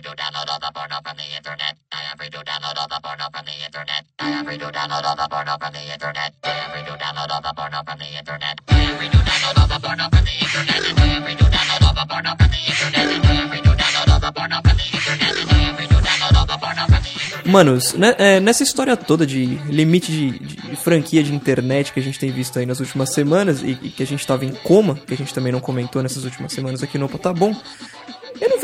to download all the porno from the internet. I to download all the porno from the internet. I to download all the porno from the internet. I to download all the porno from the internet. I to download all the porno from the internet. I to download all the porno from the internet. I to download all the porno from the internet. Manos, né, é, nessa história toda de limite de, de franquia de internet que a gente tem visto aí nas últimas semanas e, e que a gente tava em coma, que a gente também não comentou nessas últimas semanas aqui no Opa Tá Bom,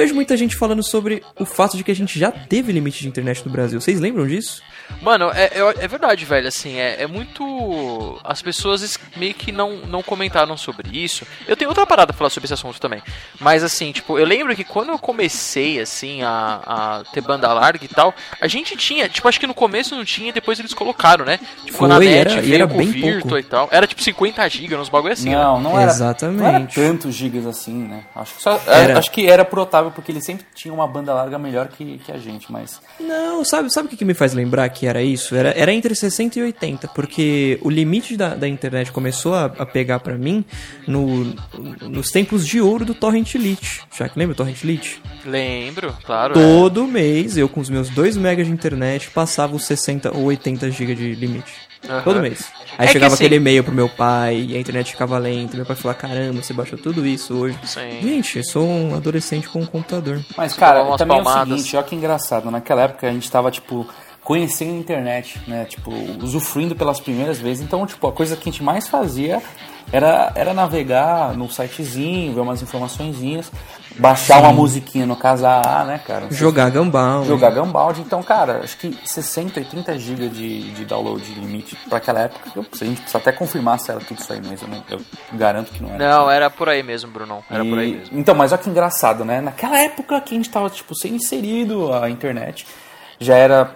vejo muita gente falando sobre o fato de que a gente já teve limite de internet no Brasil. Vocês lembram disso? Mano, é, é, é verdade, velho. Assim, é, é muito. As pessoas es- meio que não, não comentaram sobre isso. Eu tenho outra parada pra falar sobre esse assunto também. Mas, assim, tipo, eu lembro que quando eu comecei, assim, a, a ter banda larga e tal, a gente tinha. Tipo, acho que no começo não tinha, depois eles colocaram, né? Tipo, Foi, na net, era- veio era com Virtua pouco. e tal. Era tipo 50 GB, uns bagulho assim, né? Não, não era. Exatamente. Não era tantos gigas assim, né? Acho que, só, Era. acho que era pro Otávio, porque ele sempre tinha uma banda larga melhor que, que a gente, mas. Não, sabe, sabe o que, que me faz lembrar que era isso? Era, era entre 60 e 80, porque o limite da, da internet começou a, a pegar pra mim no, nos tempos de ouro do Torrent Elite. Já que lembra o Torrent Elite? Lembro, claro. é. Todo mês, eu com os meus 2 megas de internet passava os 60 ou 80 GB de limite. Aham. Todo mês. Aí É chegava assim- aquele e-mail pro meu pai, e a internet ficava lenta, meu pai falava, caramba, você baixou tudo isso hoje. Sim. Gente, eu sou um adolescente com um computador. Mas, cara, também é o palmadas. seguinte, olha que engraçado. Naquela época a gente tava, tipo, conhecendo a internet, né? Tipo, usufruindo pelas primeiras vezes. Então, tipo, a coisa que a gente mais fazia era, era navegar no sitezinho, ver umas informaçõezinhas, baixar uma musiquinha no Casar, né, cara? Jogar Gumball. Jogar Gunbound, então, cara, acho que 60, 80 GB de, de download de limite pra aquela época. Eu, a gente precisa até confirmar se era tudo isso aí mesmo. né? Eu garanto que não era. Não, era por aí mesmo, Brunão. Era por aí E- mesmo. Então, mas olha que engraçado, né? Naquela época que a gente tava, tipo, sendo inserido a internet, já era,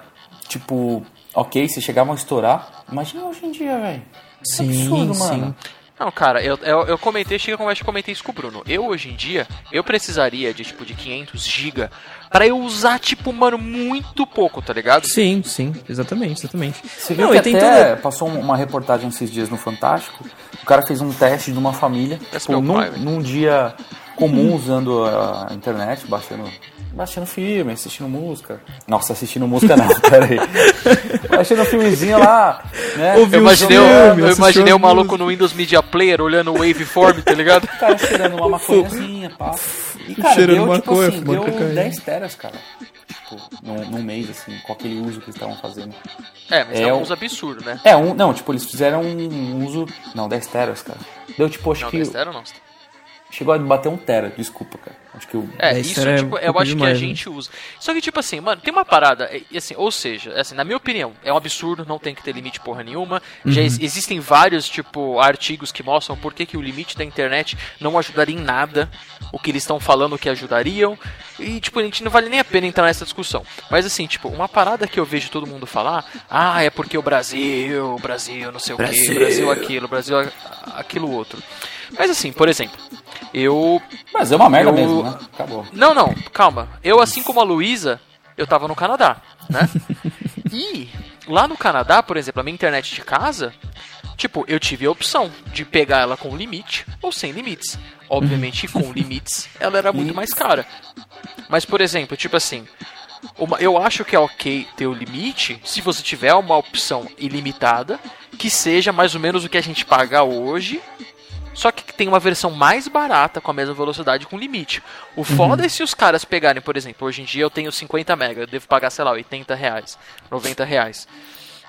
tipo, ok, se chegavam a estourar. Imagina hoje em dia, velho. Que Sim, absurdo, sim. mano. Não, cara, eu, eu, eu comentei, chega como eu comentei isso com o Bruno. Eu, hoje em dia, eu precisaria de, tipo, de 500 GB pra eu usar, tipo, mano, muito pouco, tá ligado? Sim, sim, exatamente, exatamente. Você viu Não, que tem até toda- passou um- uma reportagem esses dias no Fantástico. O cara fez um teste de uma família, Esse tipo, num, pai, num dia comum usando a internet, baixando, baixando filme, assistindo música. Nossa, assistindo música não, peraí. baixando um filmezinho lá, né? Eu um imaginei, filme, o- eu imaginei o maluco no Windows Media Player olhando o waveform, tá ligado? O cara cheirando uma maconhazinha, pá. E, cara, Cheirando deu, maconha, tipo assim, fumando deu cocaína. 10 teras, cara. Tipo, num, num mês, assim, com aquele uso que eles estavam fazendo. É, mas é, É um uso absurdo, né? É, um, não, tipo, eles fizeram um uso... Não, 10 teras, cara. Deu, tipo, acho Não, que... 10 tera não. Chegou a bater um tera, desculpa, cara. Acho que o... É, Dez isso, é tipo, um eu acho que a demais, né? gente usa. Só que, tipo assim, mano, tem uma parada, e, assim, ou seja, assim, na minha opinião, é um absurdo, não tem que ter limite porra nenhuma. Já Uhum. ex- existem vários, tipo, artigos que mostram por que, que o limite da internet não ajudaria em nada o que eles estão falando que ajudariam. E, tipo, a gente não vale nem a pena entrar nessa discussão. Mas, assim, tipo, uma parada que eu vejo todo mundo falar, ah, é porque o Brasil, o Brasil, não sei o Brasil. quê, Brasil aquilo, Brasil aquilo outro. Mas, assim, por exemplo, eu Mas é uma merda Eu- mesmo, né? Acabou. não, não, calma. Eu, assim como a Luísa, eu tava no Canadá, né? e lá no Canadá, por exemplo, a minha internet de casa, tipo, eu tive a opção de pegar ela com limite ou sem limites. Obviamente, com limites, ela era muito mais cara. Mas, por exemplo, tipo assim, uma- eu acho que é ok ter o limite se você tiver uma opção ilimitada que seja mais ou menos o que a gente paga hoje só que tem uma versão mais barata com a mesma velocidade com limite. O foda é se os caras pegarem, por exemplo, hoje em dia eu tenho 50 mega, eu devo pagar, sei lá, 80 reais, 90 reais.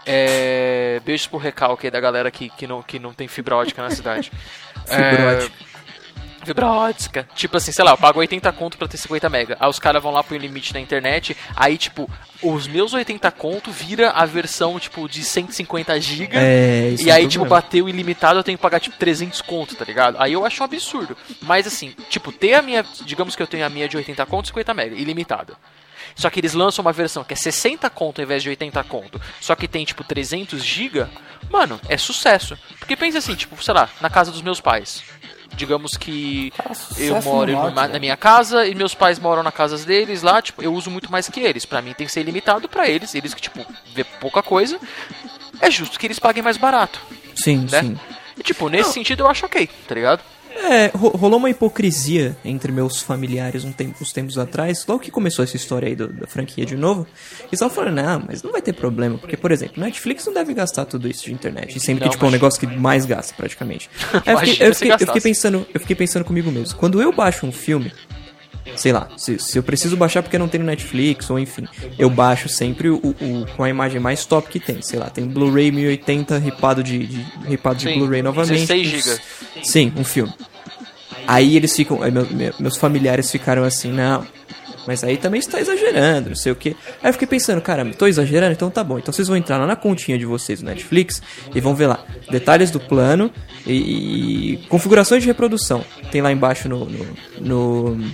É... Beijos pro recalque aí da galera que, que, não, que não tem fibra ótica na cidade. Fibra É, ótica. Fibra ótica. Tipo assim, sei lá, eu pago 80 conto pra ter 50 mega. Aí os caras vão lá pro limite da internet. Aí, tipo, os meus 80 conto vira a versão, tipo, de 150 GB. É, isso E é aí, tipo, bateu ilimitado, eu tenho que pagar, tipo, 300 conto, tá ligado? Aí eu acho um absurdo. Mas, assim, tipo, ter a minha... Digamos que eu tenho a minha de 80 conto, 50 mega, ilimitada. Só que eles lançam uma versão que é 60 conto ao invés de 80 conto. Só que tem, tipo, 300 GB. Mano, é sucesso. Porque pensa assim, tipo, sei lá, na casa dos meus pais. Digamos que eu moro no em norte, uma- na minha casa e meus pais moram na casa deles lá, tipo, eu uso muito mais que eles. Pra mim tem que ser ilimitado pra eles, eles que, tipo, vê pouca coisa. É justo que eles paguem mais barato, Sim, né? sim. E, tipo, nesse sentido eu acho ok, tá ligado? É, ro- rolou uma hipocrisia entre meus familiares um tempo, uns tempos atrás, logo que começou essa história aí do- da franquia de novo. Eles estavam falando, não, mas não vai ter problema, porque, por exemplo, Netflix não deve gastar tudo isso de internet. E sempre Não, que, tipo, é um negócio que mais gasta, praticamente. Aí eu, fiquei, eu, fiquei, eu fiquei pensando, eu fiquei pensando comigo mesmo. Quando eu baixo um filme, sei lá, se, se eu preciso baixar porque não tem no Netflix, ou enfim, eu baixo sempre o, o- com a imagem mais top que tem. Sei lá, tem Blu-ray 1080 ripado de, de, ripado de Blu-ray novamente. 16 com- giga. Sim, um filme. Aí eles ficam. aí meu- meu- meus familiares ficaram assim, não. Mas aí também está exagerando, não sei o que. Aí eu fiquei pensando, caramba, tô exagerando, então tá bom. Então vocês vão entrar lá na continha de vocês no Netflix e vão ver lá detalhes do plano e, e configurações de reprodução. Tem lá embaixo no. no, no-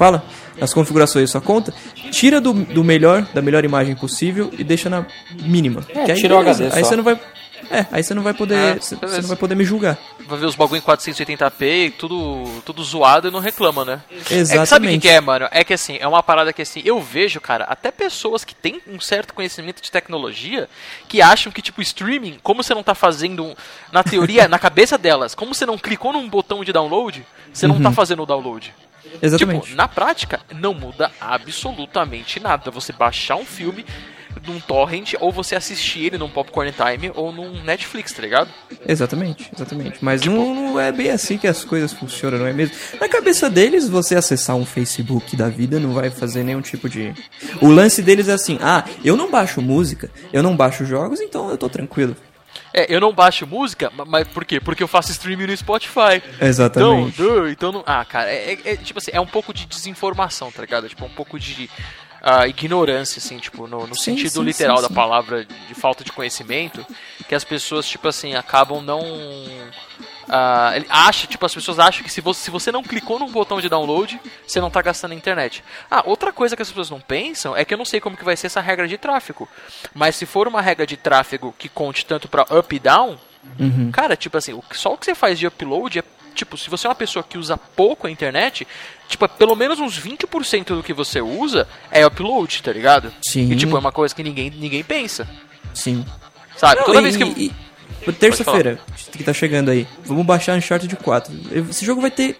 fala? Nas configurações da sua conta. Tira do, do melhor, da melhor imagem possível e deixa na mínima. É, Que aí, tira o. HD Aí só. você não vai. É, aí você não vai poder. É, você não vai poder me julgar. Vai ver os bagulho em 480p e tudo, tudo zoado e não reclama, né? É, que sabe o que, Exatamente. que é, mano? É que assim, é uma parada que assim, eu vejo, cara, até pessoas que têm um certo conhecimento de tecnologia que acham que, tipo, streaming, como você não tá fazendo, na teoria, na cabeça delas, como você não clicou num botão de download, você não tá fazendo o download. Exatamente. Tipo, na prática, não muda absolutamente nada. Você baixar um filme num torrent ou você assistir ele num Popcorn Time ou num Netflix, tá ligado? Exatamente, exatamente. Mas Tipo- não, não é bem assim que as coisas funcionam, não é mesmo? Na cabeça deles, você acessar um Facebook da vida não vai fazer nenhum tipo de. O lance deles é assim: ah, eu não baixo música, eu não baixo jogos, então eu tô tranquilo. É, eu não baixo música, ma- mas por quê? Porque eu faço streaming no Spotify. Exatamente. Então, então não. Ah, cara, é, é- é, tipo assim, é um pouco de desinformação, tá ligado? Tipo, um pouco de ah, ignorância, assim, tipo, no, no Sim, sentido sim, literal sim, da palavra de falta de conhecimento, que as pessoas, tipo assim, acabam não. Ah, ele acha, tipo, as pessoas acham que se você, se você não clicou num botão de download, você não tá gastando a internet. Ah, outra coisa que as pessoas não pensam é que eu não sei como que vai ser essa regra de tráfego. Mas se for uma regra de tráfego que conte tanto pra up e down, Uhum. Cara, tipo assim, só o que você faz de upload é, tipo, se você é uma pessoa que usa pouco a internet, tipo, é pelo menos uns 20% do que você usa é upload, tá ligado? Sim. E, tipo, é uma coisa que ninguém, ninguém pensa, Sim. sabe? Não, Toda e- vez que... e- Terça-feira, que tá chegando aí, vamos baixar Uncharted 4. Esse jogo vai ter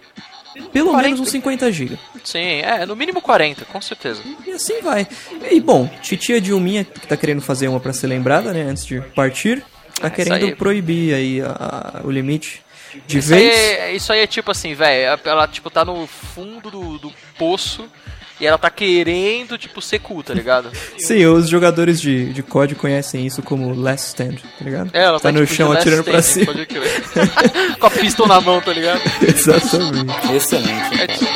pelo 40. menos uns 50 GB. Sim, é, no mínimo 40, com certeza. E assim vai. E bom, titia Dilminha, que tá querendo fazer uma pra ser lembrada, né, antes de partir, tá isso querendo aí. proibir aí a- a- o limite de Isso aí, vez. é, isso aí é tipo assim, velho, ela, tipo, tá no fundo do, do poço e ela tá querendo, tipo, ser cool, tá ligado? Sim, os jogadores de, de COD conhecem isso como Last Stand, tá ligado? É, ela tá, tá, no tipo, chão atirando pra cima. Com a pistol na mão, tá ligado? Exatamente. Excelente. É tipo-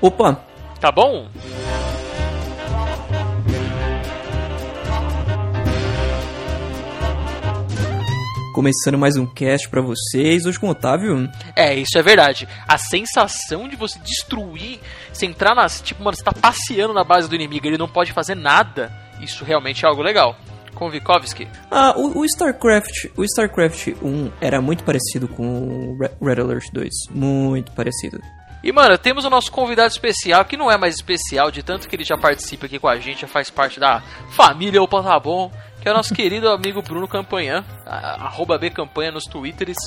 Opa, Tá bom? começando mais um cast pra vocês, hoje com o Otávio. É, isso é verdade. A sensação de você destruir, você entrar nas. Tipo, mano, você tá passeando na base do inimigo ele não pode fazer nada. Isso realmente é algo legal. Com o Vikovsky. Ah, o, o StarCraft, o StarCraft 1 era muito parecido com o Re- Red Alert 2, muito parecido. E, mano, temos o nosso convidado especial, que não é mais especial, de tanto que ele já participa aqui com a gente, já faz parte da família Opa Tá Bom, que é o nosso querido amigo Bruno Campanhã, arroba B Campanha nos twitters.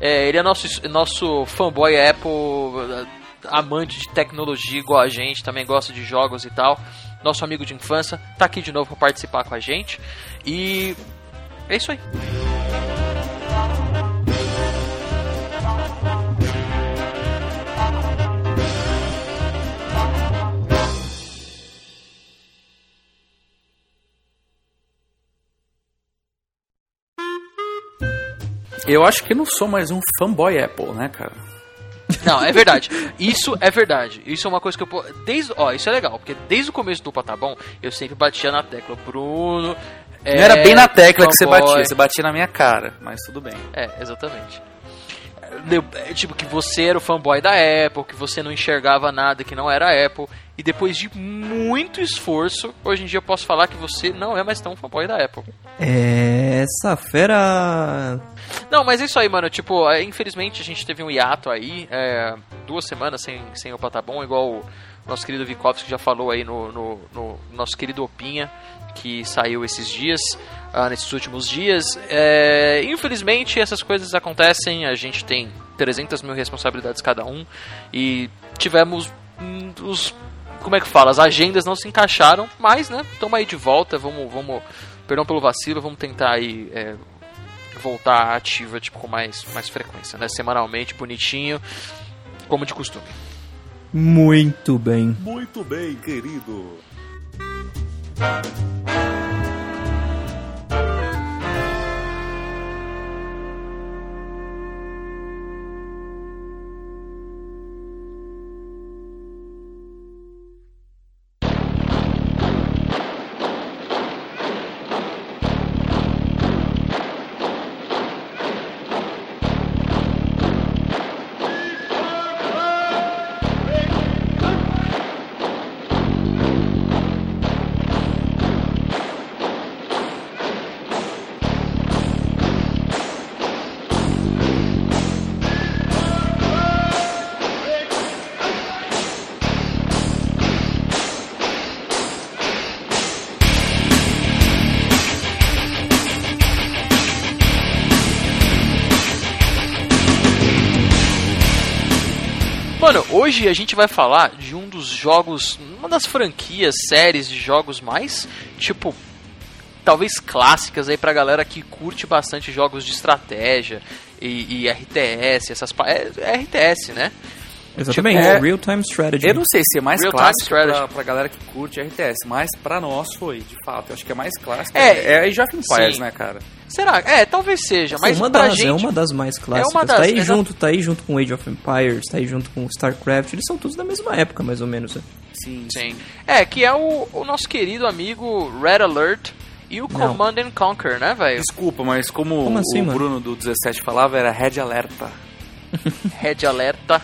É, ele é nosso, nosso fanboy Apple, amante de tecnologia igual a gente, também gosta de jogos e tal. Nosso amigo de infância, tá aqui de novo pra participar com a gente. E é isso aí. Eu acho que não sou mais um fanboy Apple, né, cara? Não, é verdade. Isso é verdade. Isso é uma coisa que eu. Desde, ó, isso é legal, porque desde o começo do Tá Bom, eu sempre batia na tecla. Bruno. É, Não era bem na tecla que você fanboy. batia, você batia na minha cara, mas tudo bem. É, exatamente. É, Tipo, que você era o fanboy da Apple, que você não enxergava nada que não era Apple. E depois de muito esforço, hoje em dia eu posso falar que você não é mais tão fanboy da Apple. É, Essa fera. Não, mas é isso aí, mano. Tipo, é, infelizmente a gente teve um hiato aí, é, duas semanas sem, sem o Patabon, igual o nosso querido Vikovski já falou aí no, no, no nosso querido Opinha, que saiu esses dias, ah, nesses últimos dias. É, infelizmente essas coisas acontecem, a gente tem 300 mil responsabilidades cada um e tivemos hum, os. Como é que fala? As agendas não se encaixaram, mas, né, estamos aí de volta, vamos, vamos. Perdão pelo vacilo, vamos tentar aí. É, voltar ativa tipo, com mais, mais frequência, né? Semanalmente, bonitinho, como de costume. Muito bem. Muito bem, querido. Hoje a gente vai falar de um dos jogos, uma das franquias, séries de jogos mais, tipo, talvez clássicas aí pra galera que curte bastante jogos de estratégia e, e RTS, essas é, é RTS, né? Exatamente. Tipo, é- Real Time Strategy. Eu não sei se é mais Real clássico pra, pra galera que curte RTS, mas pra nós foi, de fato. Eu acho que é mais clássico. É, é Age of Empires, sim. né, cara? Será? É, talvez seja, mas uma pra das, gente é uma das mais clássicas. uma das- tá aí exa- junto, tá aí junto com Age of Empires, tá aí junto com StarCraft, eles são todos da mesma época, mais ou menos. né? Sim. Sim. É, que é o, o nosso querido amigo Red Alert e o Não. Command and Conquer, né, velho? Desculpa, mas como, Como o assim, mano? Bruno do 17 falava, era Red Alerta. Red Alerta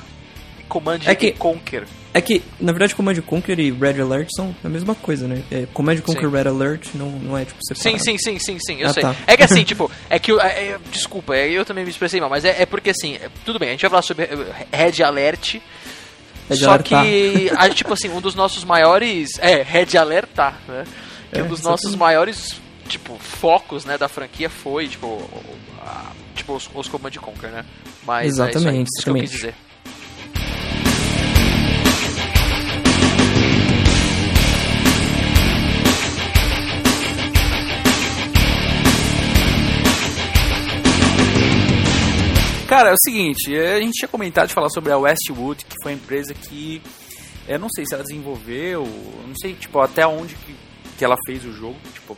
Command É que- Conquer. É que, na verdade, Command Conquer e Red Alert são a mesma coisa, né? É, Command Conquer Sim. Red Alert não, não é, tipo, Sim, separado. sim, sim, sim, sim, eu Ah, sei. tá. É que assim, tipo, é que. é- é- desculpa, é, eu também me expressei mal, mas é, é porque assim, é- tudo bem, a gente vai falar sobre eh, Red Alert. Red só Alert tá. que, a, tipo assim, um dos nossos maiores. É, Red Alert tá, né? Que É, um dos nossos maiores, tipo, focos, né, da franquia foi, tipo, a- tipo os, os Command Conquer, né? Mas Exatamente, é isso, aí, isso que eu quis dizer. Cara, é o seguinte, é, a gente tinha comentado de falar sobre a Westwood, que foi a empresa que. Eu não sei se ela desenvolveu, eu não sei, tipo, até onde que, que ela fez o jogo. Tipo,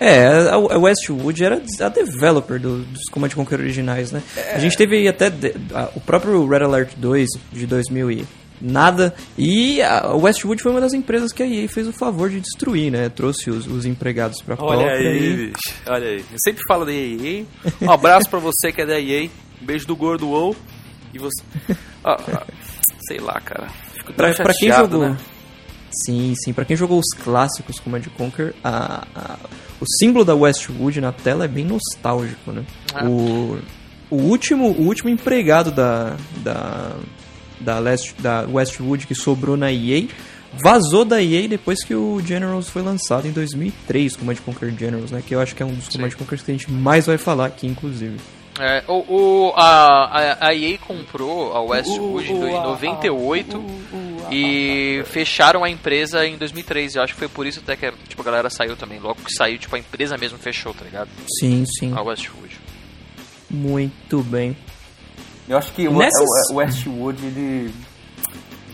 É, a Westwood era a developer do- dos Command Conquer originais, né? A gente teve aí até de- a- o próprio Red Alert 2 de 2000 e nada, e a Westwood foi uma das empresas que a EA fez o favor de destruir, né? Trouxe os, os empregados pra Olha própria aí, e... bicho. Olha aí. Eu sempre falo da EA. Um abraço pra você que é da EA. Um beijo do Gordo WoW. E você. Ah, ah, sei lá, cara. Fico Pra, pra quem chateado, jogou... né? Sim, sim. Pra quem jogou os clássicos Command Conquer, a, a- o símbolo da Westwood na tela é bem nostálgico, né? É. O, o, último, o último empregado da, da, da, Last, da Westwood que sobrou na EA vazou da EA depois que o Generals foi lançado em 2003, Command Conquer Generals, né? Que eu acho que é um dos Command Conquers que a gente mais vai falar aqui, inclusive. É, o, o- a, a, a EA comprou a Westwood em do- em 98 e fecharam a empresa em 2003. Eu acho que foi por isso até que tipo, a galera saiu também. Logo que saiu, tipo, a empresa mesmo fechou, tá ligado? Sim, sim. A Westwood. Muito bem. Eu acho que o, Nessas- o Westwood, ele.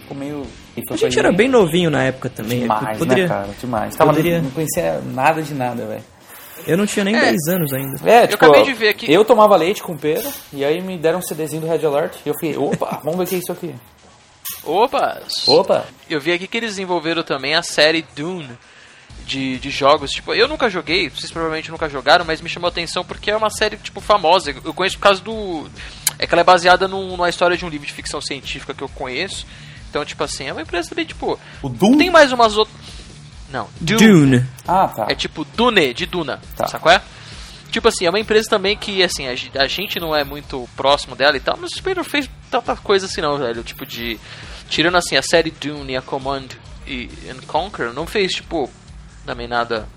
Ficou meio. A gente era bem novinho na época também. Demais, poderia, né, cara? Demais. Tava, poderia- Não conhecia nada de nada, velho. Eu não tinha nem É. 10 anos ainda. É, tipo, acabei de ver aqui- Eu tomava leite com pera, e aí me deram um CDzinho do Red Alert, e eu falei, opa, vamos ver o que é isso aqui. Opa! Opa! Eu vi aqui que eles desenvolveram também a série Dune de, de jogos. Tipo, eu nunca joguei, vocês provavelmente nunca jogaram, mas me chamou a atenção porque é uma série, tipo, famosa. Eu conheço por causa do. É que ela é baseada num- numa história de um livro de ficção científica que eu conheço. Então, tipo assim, é uma empresa também, tipo. O Doom? Tem mais umas outras. Não, Dune. Dune. Ah, tá. É tipo Dune, de Duna, Tá. sabe qual é? Tipo assim, é uma empresa também que, assim, a, ge- a gente não é muito próximo dela e tal, mas o não fez tanta coisa assim não, velho. Tipo de... Tirando, assim, a série Dune e a Command e and Conquer, não fez, tipo, também nada...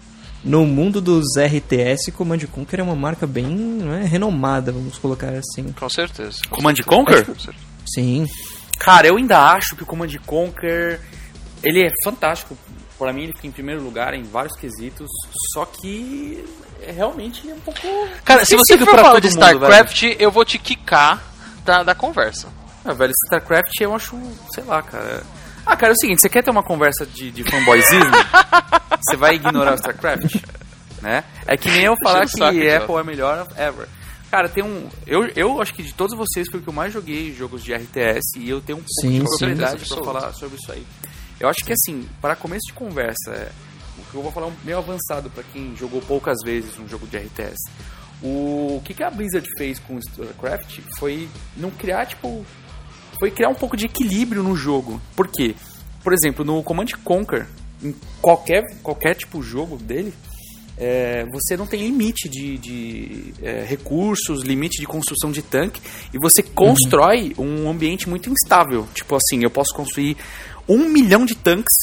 No mundo dos RTS, Command Conquer é uma marca bem não é, renomada, vamos colocar assim. Com certeza. Command Conquer? Sim. Cara, eu ainda acho que o Command Conquer ele é fantástico. Pra mim ele fica em primeiro lugar em vários quesitos, só que é realmente é um pouco Cara, se você for falar de StarCraft, eu vou te quicar da, da conversa. Ah, velho, StarCraft eu acho, sei lá, cara. Ah, cara, é o seguinte, você quer ter uma conversa de, de fanboyzismo? você vai ignorar o StarCraft? Né? É que nem eu falar que saco. Apple é melhor ever. Cara, tem um. Eu, eu acho que de todos vocês foi o que eu mais joguei jogos de RTS e eu tenho um pouco Sim, de sim. propriedade pra Absoluto. falar sobre isso aí. Eu acho que assim, para começo de conversa, o que eu vou falar é um meio avançado pra quem jogou poucas vezes um jogo de RTS. O que, que a Blizzard fez com o StarCraft foi não criar, tipo, foi criar um pouco de equilíbrio no jogo. Por quê? Por exemplo, no Command Conquer, em qualquer, qualquer tipo de jogo dele, é, você não tem limite de, de, é, recursos, limite de construção de tanque, e você constrói um ambiente muito instável. Tipo assim, eu posso construir um milhão de tanques,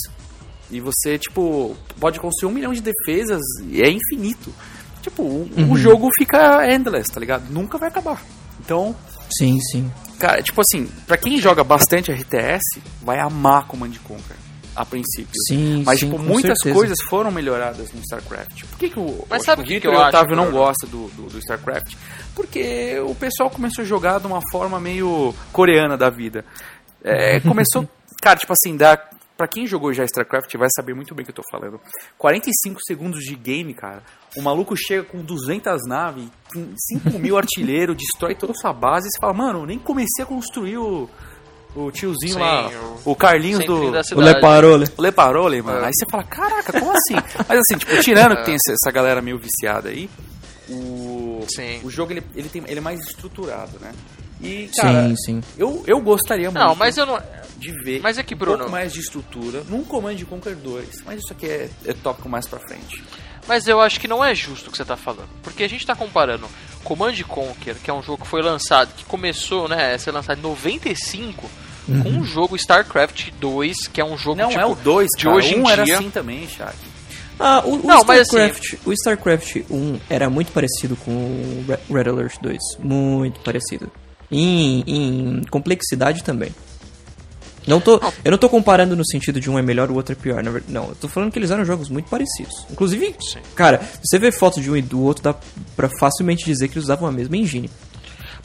e você, tipo, pode construir um milhão de defesas, e é infinito. Tipo, o, o jogo fica endless, tá ligado? Nunca vai acabar. Então, Sim, sim. Cara, tipo assim, pra quem joga bastante RTS, vai amar Command Conquer, a princípio. Sim, Mas, sim, tipo, com muitas certeza. coisas foram melhoradas no StarCraft. Por que, que o, Mas o, sabe o que que e eu o Otávio não gostam do, do, do StarCraft? Porque o pessoal começou a jogar de uma forma meio coreana da vida. É, começou, cara, tipo assim, dá, pra quem jogou já StarCraft vai saber muito bem o que eu tô falando. 45 segundos de game, cara. O maluco chega com 200 naves, com 5 mil artilheiros, destrói toda a sua base e você fala, mano, nem comecei a construir o, o tiozinho Sim, lá, o- o, Carlinhos do... O. Leparole. O Leparole, mano. Aí você fala, caraca, como assim? Mas assim, tipo, tirando que tem essa, essa galera meio viciada aí, o, Sim. o jogo ele, ele, tem, ele é mais estruturado, né? E, cara, Sim, sim. eu, eu gostaria muito Não, mas eu não... de ver Mas é que, um Bruno- pouco mais de estrutura num Command Conquer 2. Mas isso aqui é, é tópico mais pra frente. Mas eu acho que não é justo o que você tá falando. Porque a gente tá comparando Command Conquer, que é um jogo que foi lançado, que começou né, a ser lançado em 95, com um jogo StarCraft 2, que é um jogo Não tipo, é o 2, de cara. hoje um em era dia. assim também, Shaq. Ah, o, o Não, mas assim- StarCraft, o StarCraft 1 era muito parecido com o Re- Red Alert 2. Muito parecido. Em, em complexidade também. Não tô, eu não tô comparando no sentido de um é melhor o outro é pior. Não, eu tô falando que eles eram jogos muito parecidos. Inclusive, Sim. cara, se você vê fotos de um e do outro, dá pra facilmente dizer que eles usavam a mesma engine.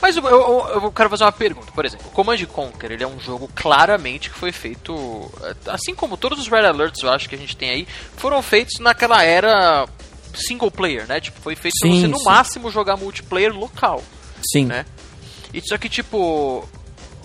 Mas eu, eu, eu quero fazer uma pergunta. Por exemplo, o Command Conquer, ele é um jogo claramente que foi feito... Assim como todos os Red Alerts, eu acho, que a gente tem aí, foram feitos naquela era single player, né? Tipo, foi feito pra Sim, você, no sim. máximo, jogar multiplayer local. Sim. né? E só que, tipo,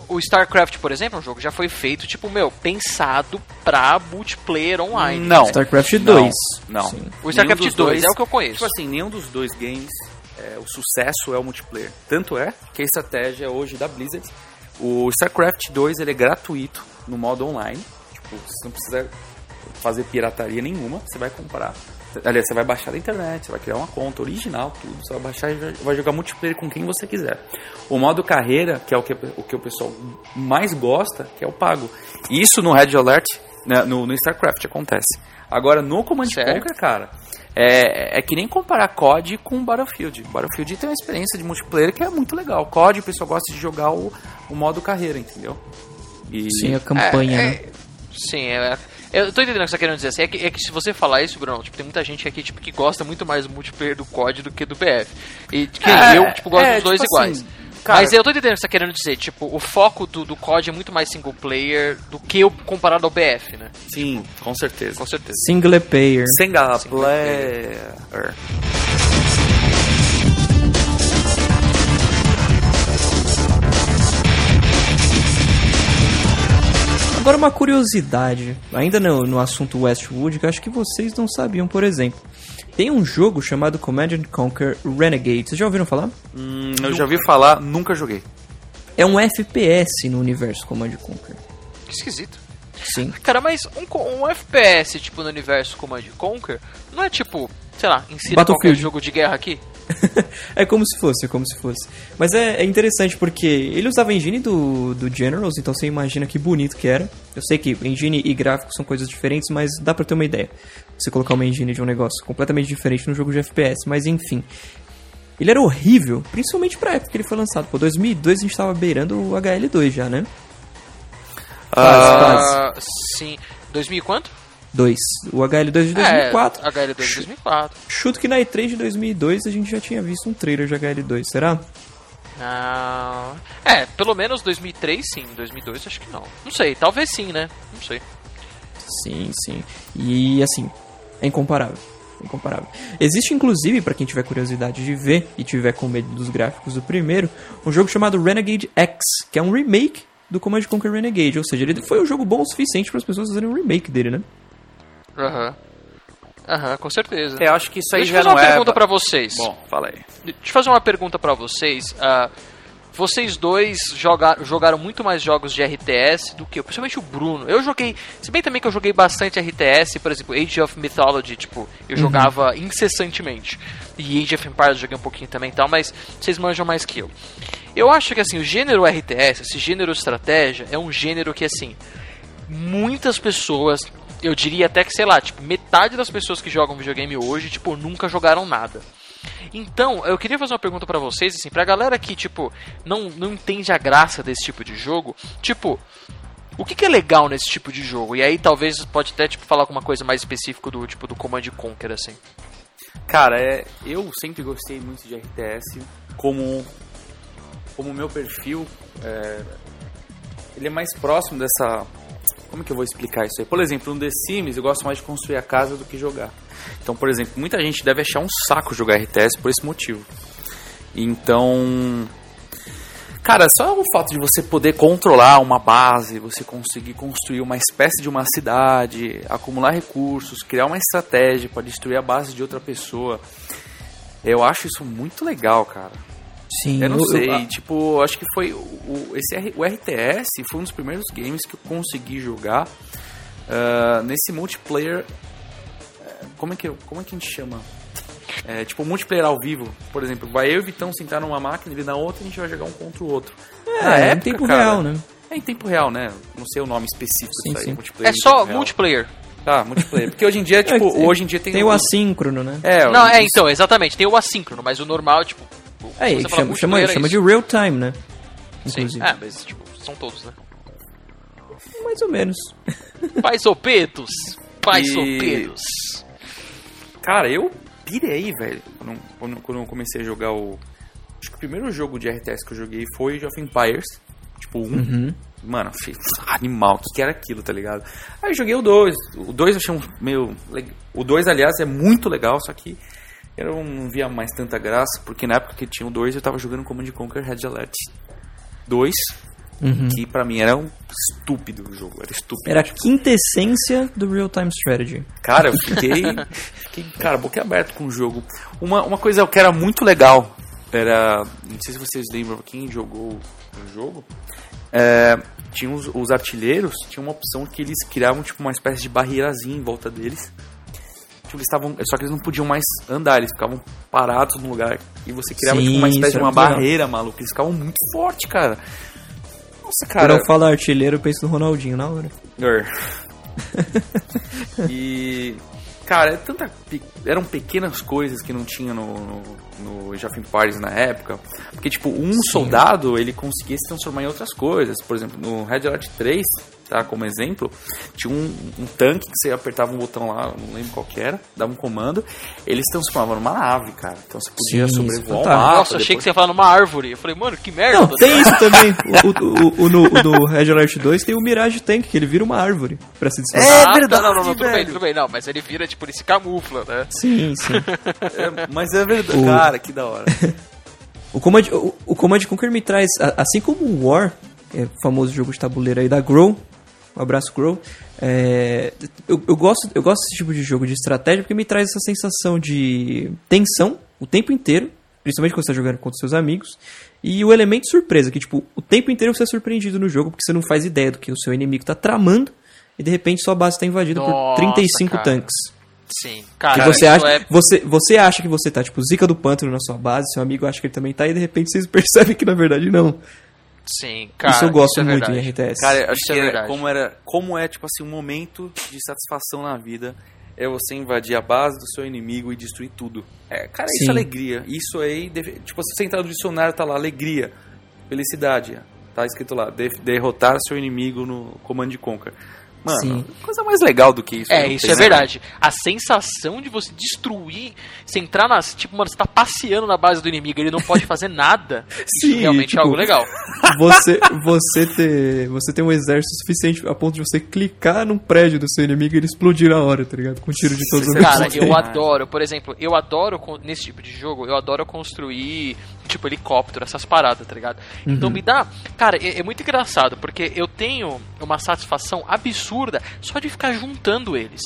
o StarCraft, por exemplo, é um jogo que já foi feito, tipo, meu, pensado pra multiplayer online. Não. StarCraft Não, 2. Não. Sim. O StarCraft Nenhum dos 2 é o que eu conheço. Tipo assim, nenhum dos dois games, é, o sucesso é o multiplayer. Tanto é que a estratégia hoje da Blizzard, o StarCraft 2 ele é gratuito no modo online. Tipo, você não precisa fazer pirataria nenhuma, você vai comprar. Aliás, você vai baixar da internet, você vai criar uma conta original, tudo. Você vai baixar e vai- jogar multiplayer com quem você quiser. O modo carreira, que é o que, o que o pessoal mais gosta, que é o pago. Isso no Red Alert, né, no, no StarCraft acontece. Agora, no Command Sério? Conquer, cara, é, é que nem comparar COD com Battlefield. Battlefield tem uma experiência de multiplayer que é muito legal. COD, o pessoal gosta de jogar o, o modo carreira, entendeu? E, Sim, a campanha, É, né? é- Sim, é, eu tô entendendo o que você tá querendo dizer. Assim, é, que, é que se você falar isso, Bruno, tipo, tem muita gente aqui tipo, que gosta muito mais do multiplayer do COD do que do BF. E que É, eu tipo, gosto é, dos dois tipo iguais. assim, cara- Mas eu tô entendendo o que você tá querendo dizer. Tipo, o foco do, do COD é muito mais single player do que o comparado ao BF, né? Sim, com certeza. Com certeza. Single player. Single Single player. Agora uma curiosidade, ainda no, no assunto Westwood, que eu acho que vocês não sabiam, por exemplo. Tem um jogo chamado Command and Conquer Renegade. Vocês já ouviram falar? Hum, eu já ouvi falar, nunca joguei. É um FPS no universo Command and Conquer. Que esquisito. Sim. Cara, mas um, um FPS, tipo, no universo Command Conquer, não é tipo, sei lá, insira qualquer jogo de guerra aqui? é como se fosse, é como se fosse. Mas é, é interessante porque ele usava a engine do, do Generals, então você imagina que bonito que era. Eu sei que engine e gráfico são coisas diferentes, mas dá pra ter uma ideia. Você colocar uma engine de um negócio completamente diferente no jogo de FPS, mas enfim. Ele era horrível, principalmente pra época que ele foi lançado. Pô, 2002 a gente tava beirando o HL2 já, né? Quase, Ah, sim. 2000 e quanto? 2. O HL2 de 2004. É, HL2 de 2004. Chuto que na E3 de 2002 a gente já tinha visto um trailer de HL2, será? Ah, é, pelo menos 2003 sim, 2002 acho que não. Não sei, talvez sim, né? Não sei. Sim, sim. E assim, é incomparável. É Incomparável. Existe inclusive, pra quem tiver curiosidade de ver e tiver com medo dos gráficos do primeiro, um jogo chamado Renegade X, que é um remake do Command Conquer Renegade. Ou seja, ele foi um jogo bom o suficiente para as pessoas fazerem um remake dele, né? Aham. Aham, com certeza. Eu acho que isso aí Deixa eu já fazer uma não é... pergunta pra vocês. Bom, fala aí. Deixa eu fazer uma pergunta pra vocês. Ah, vocês dois joga jogaram muito mais jogos de RTS do que eu, principalmente o Bruno. Eu joguei, se bem também que eu joguei bastante RTS, por exemplo, Age of Mythology, tipo, eu jogava incessantemente. E Age of Empires eu joguei um pouquinho também e tal, mas vocês manjam mais que eu. Eu acho que assim, o gênero RTS, esse gênero estratégia, é um gênero que assim, muitas pessoas, eu diria até que, sei lá, tipo, metade das pessoas que jogam videogame hoje, tipo, nunca jogaram nada. Então, eu queria fazer uma pergunta pra vocês, assim, pra galera que, tipo, não, não entende a graça desse tipo de jogo, tipo, o que, que é legal nesse tipo de jogo? E aí talvez pode até, tipo, falar alguma coisa mais específica do, tipo, do Command Conquer, assim. Cara, é, eu sempre gostei muito de RTS como como meu perfil é, ele é mais próximo dessa como que eu vou explicar isso aí? Por exemplo, no The Sims eu gosto mais de construir a casa do que jogar. Então, por exemplo, muita gente deve achar um saco jogar RTS por esse motivo. Então, cara, só o fato de você poder controlar uma base, você conseguir construir uma espécie de uma cidade, acumular recursos, criar uma estratégia para destruir a base de outra pessoa, eu acho isso muito legal, cara. Sim, Eu não eu- sei, eu- tipo, acho que foi o, esse, R- o RTS foi um dos primeiros games que eu consegui jogar ah, nesse multiplayer. eh, Como é que como é que a gente chama? É, tipo multiplayer ao vivo, por exemplo, vai eu e o Vitão sentar numa máquina, ele na outra e a gente vai jogar um contra o outro. É, Na em época, tempo cara, real, né? É em tempo real, né? Não sei o nome específico Sim, disso aí, sim. multiplayer. É em só multiplayer. Ah, multiplayer. Porque hoje em dia, tipo, É, hoje em dia tem, Tem o assíncrono, né? É, Não, é, então, exatamente, tem o assíncrono, mas o normal, tipo. É, se chama, falar chama, é chama de real time, né? Sim. Inclusive. É, mas, tipo, são todos, né? Mais ou menos. Pais opetos! Pais E- opetos! Cara, eu pirei, velho, quando, quando, quando eu comecei a jogar o. Acho que o primeiro jogo de RTS que eu joguei foi Age of Empires, tipo um. Uhum. Mano, achei animal, o que, que era aquilo, tá ligado? Aí eu joguei o 2. O 2 eu achei um meio. O 2, aliás, é muito legal, só que eu não via mais tanta graça, porque na época que tinha o 2 eu tava jogando Command Conquer Red Alert 2, Uhum. que pra mim era um estúpido o jogo, era estúpido. Era a quintessência do real time strategy. Cara, eu fiquei, fiquei cara, boca aberta com o jogo. Uma, uma coisa que era muito legal era. Não sei se vocês lembram quem jogou o jogo. É, tinha os, os artilheiros, tinha uma opção que eles criavam tipo uma espécie de barreirazinha em volta deles. Tipo, eles estavam. Só que eles não podiam mais andar, eles ficavam parados no lugar. E você criava Sim, tipo, uma espécie de uma legal. barreira, maluco. Eles ficavam muito fortes, cara. Nossa, Quando cara. eu falo artilheiro, eu penso no Ronaldinho na hora. E. Cara, é tanta, eram pequenas coisas que não tinha no, no, no of Empires na época. Porque, tipo, um soldado ele conseguia se transformar em outras coisas. Por exemplo, no Red Alert 3, tá? Como exemplo, tinha um, um tanque que você apertava um botão lá, não lembro qual que era, dava um comando, ele se transformava numa nave, cara. Então você podia Sim, sobrevoar um fantástico. mapa. Nossa, achei que você ia falar numa árvore. Eu falei, mano, que merda. Não, tem isso também. O, o, o, no, o no Red Alert 2 tem o Mirage Tank, que ele vira uma árvore pra se disfarçar. É Ah, verdade, Não, não, não, tudo bem, tudo bem. Não, mas ele vira, tipo, ele se camufla, né? Sim, sim. É, mas é verdade. O- Cara, que da hora. O Command, o, o Command Conquer me traz, assim como o War, é, o famoso jogo de tabuleiro aí da Grow, um abraço Grow, é, eu, eu, gosto, eu gosto desse tipo de jogo de estratégia porque me traz essa sensação de tensão o tempo inteiro, principalmente quando você está jogando contra seus amigos, e o elemento surpresa, que tipo, o tempo inteiro você é surpreendido no jogo porque você não faz ideia do que o seu inimigo está tramando e de repente sua base está invadida por Nossa, 35 cara. tanques. Sim, Que cara, você, acha, é... você, você acha que você tá, tipo, zica do pântano na sua base, seu amigo acha que ele também tá, e de repente vocês percebem que na verdade não. Sim, cara, isso eu gosto é muito verdade. em RTS. Cara, eu acho Isso que é é verdade. como, era, como é, tipo assim, um momento de satisfação na vida é você invadir a base do seu inimigo e destruir tudo. É, cara, isso Sim. é alegria. Isso aí, tipo, se você entrar no dicionário, tá lá, alegria, felicidade. Tá escrito lá, de- derrotar seu inimigo no Command Conquer. Mano, Sim. coisa mais legal do que isso. É, isso tem, é né? verdade. A sensação de você destruir, você entrar nas. Tipo, mano, você tá passeando na base do inimigo, ele não pode fazer nada. Sim, realmente tipo, é algo legal. Você, você, ter, você ter um exército suficiente a ponto de você clicar num prédio do seu inimigo e ele explodir na hora, tá ligado? Com tiro de todos os Cara, eu adoro, por exemplo, eu adoro nesse tipo de jogo, eu adoro construir, tipo, helicóptero, essas paradas, tá ligado? Então Uhum. me dá. Cara, é, é muito engraçado, porque eu tenho uma satisfação absurda só de ficar juntando eles.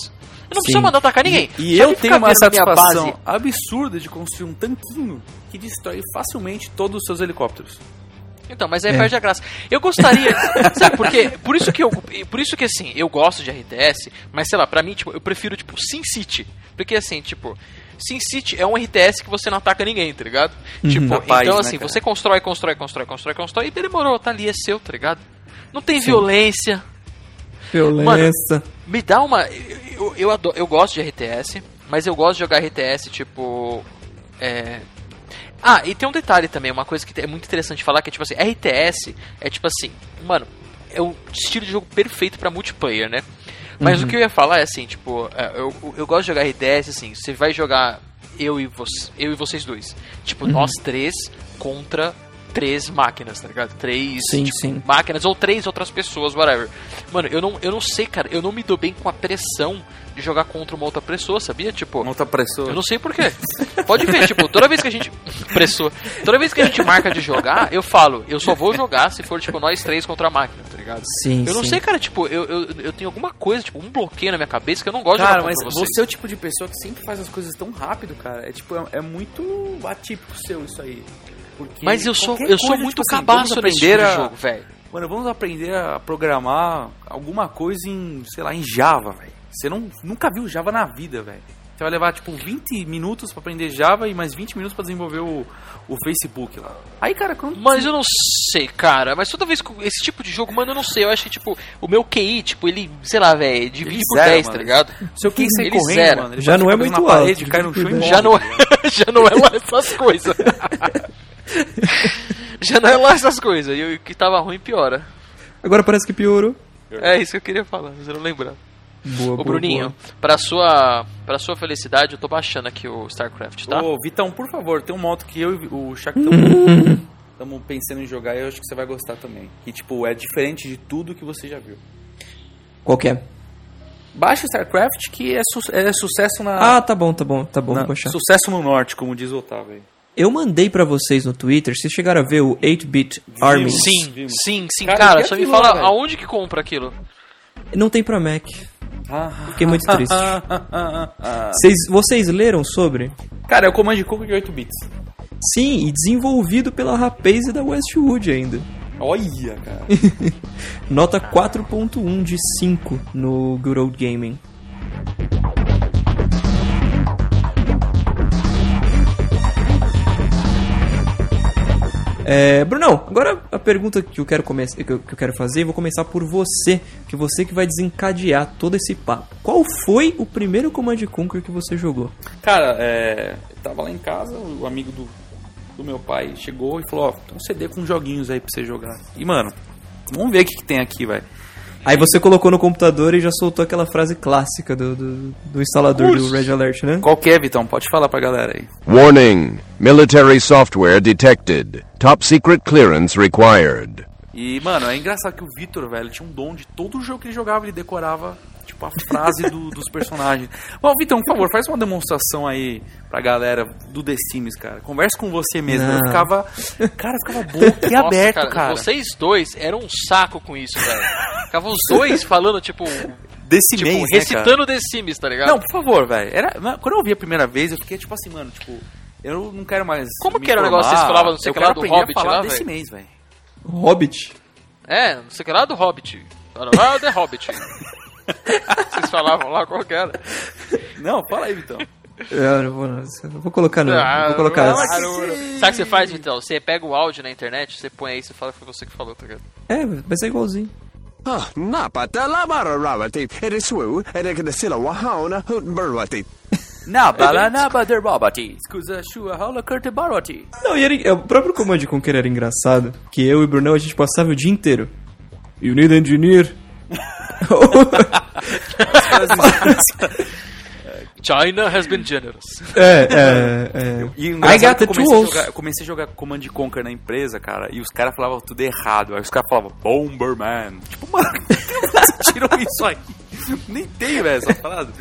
Eu não Sim. preciso mandar atacar ninguém. E Só eu tenho uma satisfação absurda de construir um tanquinho que destrói facilmente todos os seus helicópteros. Então, mas aí É. perde a graça. Eu gostaria. sabe por quê? Por isso que eu. Por isso que assim, eu gosto de RTS, mas sei lá, pra mim, tipo, eu prefiro, tipo, Sin City. Porque assim, tipo. Sin City é um RTS que você não ataca ninguém, tá ligado? Tipo, Na paz, então né, assim, cara? você constrói, constrói, constrói, constrói, constrói, e demorou, tá ali, é seu, tá ligado? Não tem violência. Violência. Me dá uma. Eu, eu, eu, ado- eu gosto de RTS, mas eu gosto de jogar RTS, tipo. É. Ah, e tem um detalhe também, uma coisa que é muito interessante falar, que é tipo assim, RTS é tipo assim, mano, é o estilo de jogo perfeito pra multiplayer, né? Mas o que eu ia falar é assim, tipo, é, eu, eu gosto de jogar RTS assim, você vai jogar eu e, você, eu e vocês dois. Tipo, nós três contra três máquinas, tá ligado? Três Sim, tipo, sim. máquinas ou três outras pessoas, whatever. Mano, eu não, eu não sei, cara, eu não me dou bem com a pressão de jogar contra uma outra pessoa, sabia? Tipo, Uma outra pessoa. eu não sei porquê. Pode ver, tipo, toda vez que a gente. Pressou. Toda vez que a gente marca de jogar, eu falo, eu só vou jogar se for, tipo, nós três contra a máquina, tá ligado? Sim, Eu não sim. sei, cara, tipo, eu, eu, eu tenho alguma coisa, tipo, um bloqueio na minha cabeça que eu não gosto Cara, de mas jogar contra você vocês. é o tipo de pessoa que sempre faz as coisas tão rápido, cara. É tipo, é, é muito atípico seu isso aí. Porque Mas eu sou, eu sou coisa, muito tipo assim, cabaço nesse aprender tipo a- jogo, velho. Mano, vamos aprender a programar alguma coisa em, sei lá, em Java, velho. Você não, nunca viu Java na vida, velho. Você vai levar, tipo, 20 minutos pra aprender Java e mais 20 minutos pra desenvolver o, o Facebook lá. Aí, cara, quando... Mas eu não sei, cara. Mas toda vez que esse tipo de jogo, mano, eu não sei. Eu acho que, tipo, o meu QI, tipo, ele, sei lá, velho, divide Ele por zera, 10, tá mano. ligado? Seu quem sai Ele correndo, zera. mano. ele Já não é muito na alto, parede, cai no chão e morre. Já não, é, já não é lá essas coisas. já não é lá essas coisas. E o que tava ruim piora. Agora parece que piorou. É isso que eu queria falar, mas eu não lembrar. Boa, Ô boa, Bruninho, boa. pra sua, pra sua felicidade, eu tô baixando aqui o StarCraft, tá? Ô, Vitão, por favor, tem um modo que eu e o Shaq estamos pensando em jogar e eu acho que você vai gostar também. Que, tipo, é diferente de tudo que você já viu. Qual que é? Baixa o StarCraft, que é, su- é sucesso na, Ah, tá bom, tá bom, tá bom, na-. Sucesso no norte, como diz o Otávio aí. Eu mandei pra vocês no Twitter, vocês chegaram a ver o 8-Bit Army. Sim, Vimos. sim, sim, Cara, cara, só me aquilo fala velho? aonde que compra aquilo. Não tem pra Mac. Ah, Fiquei muito triste. Vocês, vocês leram sobre? Cara, é o Command Conquer de 8 bits. Sim, e desenvolvido pela Rapaze da Westwood ainda. Olha, cara. Nota 4.1 de 5 no Good Old Gaming. É, Brunão, agora a pergunta que eu quero começar, que eu, que eu quero fazer, vou começar por você, que você que vai desencadear todo esse papo. Qual foi o primeiro Command Conquer que você jogou? Cara, é, eu tava lá em casa, o amigo do, do meu pai chegou e falou, ó, tem um CD com joguinhos aí pra você jogar. E, mano, vamos ver o que, que tem aqui, velho. Aí você colocou no computador e já soltou aquela frase clássica do, do, do instalador do Red Alert, né? Qual que é, Vitão? Pode falar pra galera aí. Warning. Military software detected. Top secret clearance required. E, mano, é engraçado que o Vitor, velho, tinha um dom de todo jogo que ele jogava, ele decorava, tipo, a frase do- dos personagens. Bom, Vitor, por favor, faz uma demonstração aí pra galera do The Sims, cara. Conversa com você mesmo. Eu ficava. Cara, eu ficava boca aberto, Nossa, cara. Vocês dois eram um saco com isso, velho. Ficavam os dois falando, tipo, Desse tipo mês, né, cara? recitando The Sims, tá ligado? Não, por favor, velho. Quando eu vi a primeira vez, eu fiquei tipo assim, mano, tipo, eu não quero mais. Como me que era o negócio que vocês falavam, não sei o que lá, do Hobbit falar lá, desse velho? mês, velho. Hobbit. É, não sei o que lá do Hobbit. Era lá The Hobbit. Vocês falavam lá qual que era. Não, fala aí, então. Eu, não vou, eu vou colocar no. Ah, vou colocar. não, Sabe o que você faz, então? Você pega o áudio na internet, você põe aí, você fala que foi você que falou, tá ligado? É, vai ser igualzinho. Ah, hutbarwati. Shua rola curte baroti. Não, e era, o próprio Command Conquer era engraçado, que eu e o Brunão a gente passava o dia inteiro. You need engineer. China has been generous. é, é, é. E I engraçado got é the comecei, a tools. jogar, eu comecei a jogar Command Conquer na empresa, cara, e os caras falavam tudo errado. Aí os caras falavam Bomberman. Tipo, mano, você tirou isso aí? Nem tem, velho, essa parada.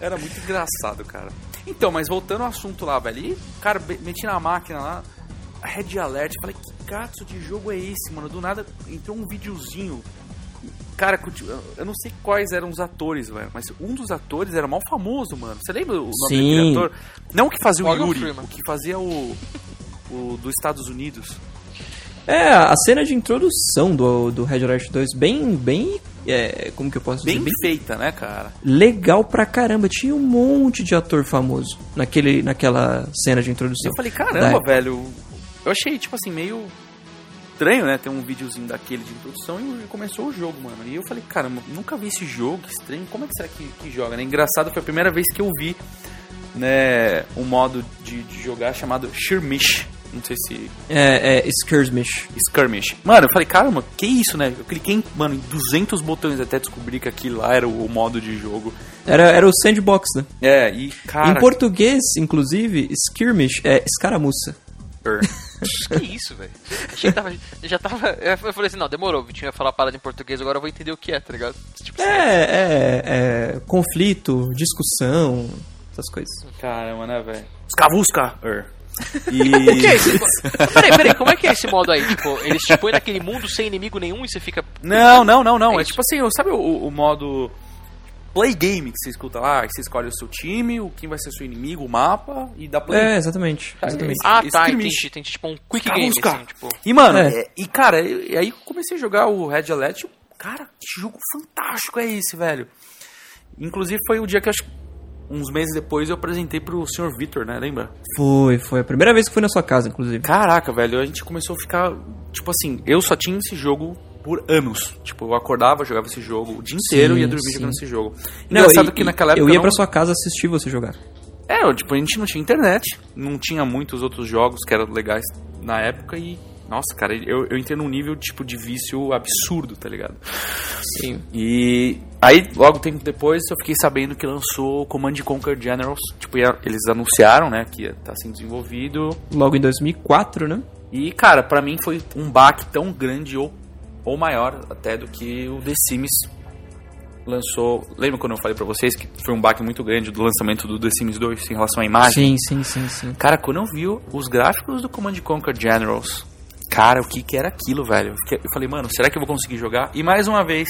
Era muito engraçado, cara. Então, mas voltando ao assunto lá, velho. E, cara, meti na máquina lá, Red Alert. Falei, que gato de jogo é esse, mano? Do nada entrou um videozinho. Cara, eu não sei quais eram os atores, velho, mas um dos atores era mal famoso, mano. Você lembra o nome Sim. daquele ator? Não o que fazia o Morgan Yuri, Freeman. o que fazia o, o dos Estados Unidos. É, a cena de introdução do, do Red Alert 2, bem, bem, é, como que eu posso Bem dizer? Bem feita, né, cara? legal pra caramba. Tinha um monte de ator famoso naquele, naquela cena de introdução. Eu falei, caramba, Da- velho. Eu achei, tipo assim, meio estranho, né? Ter um videozinho daquele de introdução e começou o jogo, mano. E eu falei, caramba, nunca vi esse jogo, que estranho. Como é que será que, que joga, né? Engraçado, foi a primeira vez que eu vi, né, um modo de, de jogar chamado Skirmish. Não sei se É, é Skirmish. Skirmish. Mano, eu falei, caramba, que isso, né? Eu cliquei, em, mano, em 200 botões até descobrir que aquilo lá era o, o modo de jogo. Era, era o Sandbox, né? É, e, cara... Em português, inclusive, Skirmish é escaramuça. Que isso, velho? Achei que tava. eu Já tava. Eu falei assim, não, demorou, o Vitinho ia falar a parada em português, agora eu vou entender o que é, tá ligado? Tipo, É, é, é conflito, discussão, essas coisas. Caramba, né, velho? Skavusca! er. E... O que é esse? Peraí, peraí, como é que é esse modo aí? Tipo, eles te põem naquele mundo sem inimigo nenhum e você fica. Não, não, não, não. É É, tipo assim, sabe o, o modo play game que você escuta lá? Que você escolhe o seu time, o quem vai ser seu inimigo, o mapa e dá play. É, exatamente. exatamente. Ah, Esse tá, entendi. Tem tipo um quick game, Skavusca. assim, tipo. E, mano, É. é, e cara, e, e aí eu comecei a jogar o Red Alert. eu, Cara, que jogo fantástico é esse, velho? Inclusive foi o dia que eu acho que uns meses depois eu apresentei pro Sr. Victor, né? Lembra? Foi, foi a primeira vez que fui na sua casa, inclusive. Caraca, velho, a gente começou a ficar. Tipo assim, eu só tinha esse jogo por anos. Tipo, eu acordava, jogava esse jogo o dia inteiro Sim, e ia dormir sim. jogando esse jogo. Não, Engraçado e- que naquela época. eu ia não- pra sua casa assistir você jogar. É, eu, tipo, a gente não tinha internet, não tinha muitos outros jogos que eram legais na época e. Nossa, cara, eu, eu entrei num nível tipo de vício absurdo, tá ligado? Sim. E aí, logo tempo depois, eu fiquei sabendo que lançou Command Conquer Generals. Tipo, ia- eles anunciaram, né, que ia estar sendo desenvolvido. Logo em 2004, né? E, cara, pra mim foi um baque tão grande ou, ou maior até do que o The Sims lançou. Lembra quando eu falei pra vocês que foi um baque muito grande do lançamento do The Sims 2 em relação à imagem? Sim, sim, sim, sim. Cara, quando eu vi os gráficos do Command Conquer Generals, cara, o que que era aquilo, velho? Eu, falei, mano, será que eu vou conseguir jogar? E mais uma vez,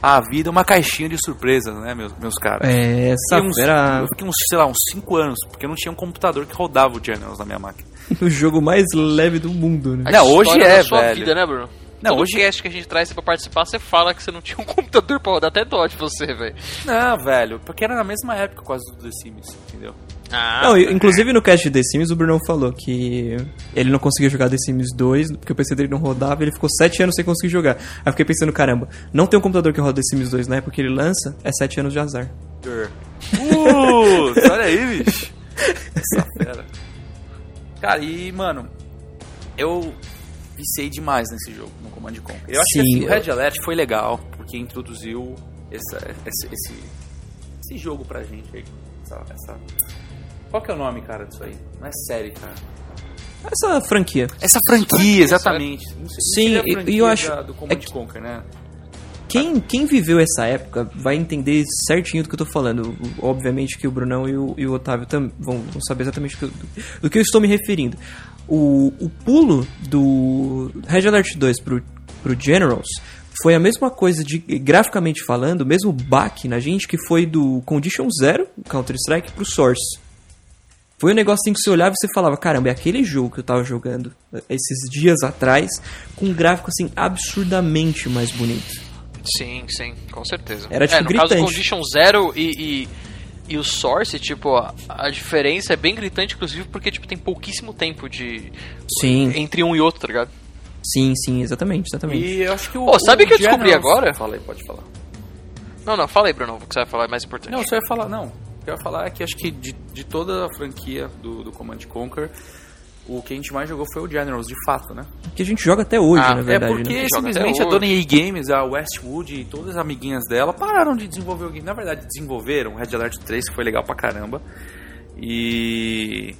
a vida é uma caixinha de surpresas, né, meus, meus caras? É, essa uns, era Eu fiquei uns, sei lá, uns 5 anos, porque eu não tinha um computador que rodava o Generals na minha máquina. o jogo mais leve do mundo, né? A Não, hoje é, da sua velho. vida, né, Bruno? Não, Todo hoje- cast que a gente traz você pra participar, você fala que você não tinha um computador pra rodar até dó de você, velho. Não, velho, porque era na mesma época quase do The Sims, entendeu? Ah, Não, inclusive no cast de The Sims, o Brunão falou que ele não conseguia jogar The Sims 2 porque o PC dele não rodava e ele ficou 7 anos sem conseguir jogar. Aí eu fiquei pensando, caramba, não tem um computador que roda The Sims 2 na época que ele lança, é 7 anos de azar. Uh, olha aí, bicho. Essa fera. Cara, e, mano, eu viciei demais nesse jogo, Command Conquer. Eu acho Sim, que assim, o eu- Red Alert foi legal, porque introduziu essa- esse, esse, esse jogo pra gente aí. Essa, essa- Qual que é o nome, cara, disso aí? Não é série, cara. Essa franquia. Essa franquia, exatamente. Não sei- não Sim, e- eu acho- da- do é Command que- Conquer, né? Quem, quem viveu essa época vai entender certinho do que eu tô falando. Obviamente que o Brunão e o, e o Otávio tam, vão, vão saber exatamente do, do- do que eu estou me referindo. O, o pulo do Red Alert 2 pro, pro Generals foi a mesma coisa de graficamente falando, o mesmo baque na gente que foi do Condition Zero, Counter-Strike, pro Source. Foi um negócio assim que você olhava e você falava, caramba, é aquele jogo que eu tava jogando esses dias atrás, com um gráfico assim absurdamente mais bonito. Sim, sim, com certeza. Era, tipo, é, no caso do gritante. Condition Zero e, e, e o Source, tipo, a, a diferença é bem gritante, inclusive, porque tipo, tem pouquíssimo tempo de. Sim, entre um e outro, tá ligado? Sim, sim, exatamente, exatamente. E eu acho que o. Pô, sabe o que eu descobri Generals- agora? Fala aí, pode falar. Não, não, fala aí, Bruno, o que você vai falar é mais importante. Não, eu só ia falar, não. O que eu ia falar é que acho que de, de toda a franquia do, do Command Conquer, o que a gente mais jogou foi o Generals, de fato, né? Que a gente joga até hoje, Ah, na é verdade, é porque né? Simplesmente a Dona EA Games, a Westwood e todas as amiguinhas dela pararam de desenvolver o game. Na verdade, desenvolveram o Red Alert 3, que foi legal pra caramba. E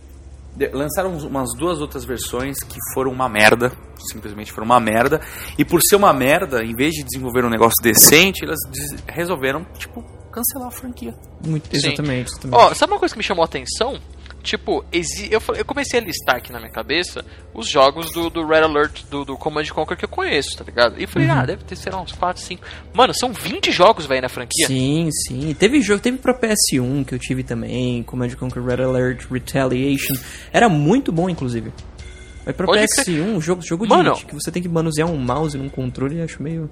lançaram umas duas outras versões que foram uma merda. Simplesmente foram uma merda. E por ser uma merda, em vez de desenvolver um negócio decente, elas resolveram, tipo, cancelar a franquia. Muito- exatamente. Ó, sabe uma coisa que me chamou a atenção? Tipo, eu, eu comecei a listar aqui na minha cabeça os jogos do, do Red Alert, do, do Command Conquer que eu conheço, tá ligado? E falei, ah, deve ter, sei lá, uns 4, 5. Mano, são 20 jogos, velho, na franquia. Sim, sim. Teve jogo, teve pra PS1 que eu tive também, Command Conquer Red Alert, Retaliation. Era muito bom, inclusive. Mas pra Pode PS1, jogo, jogo Mano. de que você tem que manusear um mouse num controle, eu acho meio.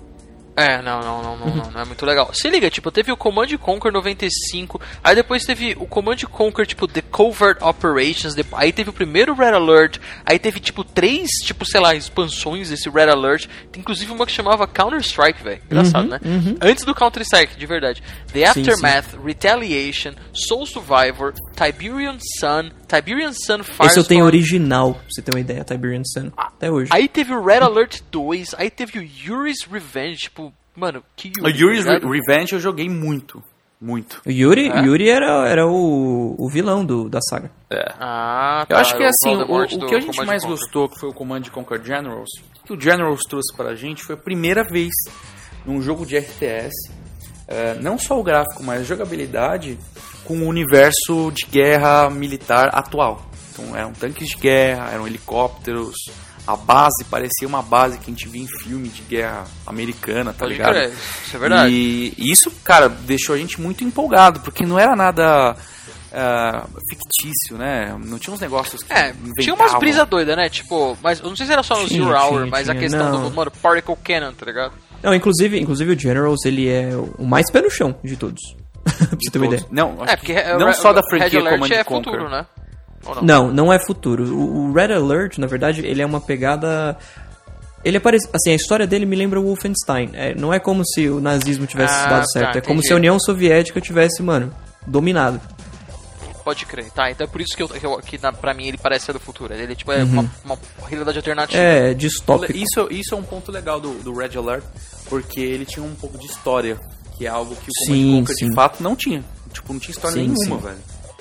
É, não, não, não, não, não, não é muito legal. Se liga, tipo, teve o Command Conquer 95, aí depois teve o Command Conquer, tipo, The Covert Operations, aí teve o primeiro Red Alert, aí teve, tipo, três, tipo, sei lá, expansões desse Red Alert, inclusive uma que chamava Counter-Strike, velho, engraçado, né? Antes do Counter-Strike, de verdade. The Sim, Aftermath, Retaliation, Soul Survivor, Tiberian Sun, Tiberian Sun Firestorm... Esse eu tenho original, pra você ter uma ideia, Tiberian Sun. Até hoje. Aí teve o Red Alert 2, aí teve o Yuri's Revenge, tipo, mano, que O Yuri's tá? Re- Revenge eu joguei muito. Muito. O Yuri, É? Yuri era, era o, o vilão do, da saga. É. Ah, Eu tá, acho que o assim, o, o que a gente Command mais Conquer. gostou, que foi o Command Conquer Generals, o que o Generals trouxe pra gente foi a primeira vez num jogo de RTS, eh, não só o gráfico, mas a jogabilidade com o universo de guerra militar atual. Então eram tanques de guerra, eram helicópteros, a base parecia uma base que a gente via em filme de guerra americana, tá Pode ligado? crer, isso é verdade. E isso, cara, deixou a gente muito empolgado, porque não era nada ah, fictício, né? Não tinha uns negócios que É, tinha umas inventavam. brisas doidas, né? Tipo, mas eu não sei se era só no Tinha, Zero Hour, tinha, mas a tinha, questão não. do, mano, Particle Cannon, tá ligado? Não, inclusive, inclusive o Generals, ele é o mais pé no chão de todos. pra você ter uma ideia. Não, acho É, porque que o não só da franquia Red Alert Command é Conquer. futuro, né? Não? Não, não é futuro. O, o Red Alert, na verdade, ele é uma pegada. Ele é parecido. Assim, a história dele me lembra o Wolfenstein. É, não é como se o nazismo tivesse Ah, dado tá, certo. é como se a União Soviética tivesse, mano, dominado. Pode crer. Tá, então é por isso que, eu, que, eu, que na, pra mim ele parece ser do futuro. Ele tipo, é uma, uma realidade alternativa. Uhum. É, distópico. Isso, isso é um ponto legal do, do Red Alert, porque ele tinha um pouco de história, que é algo que o Command Sim, Conquer sim. de fato não tinha. Tipo, não tinha história Sim, nenhuma, sim. velho.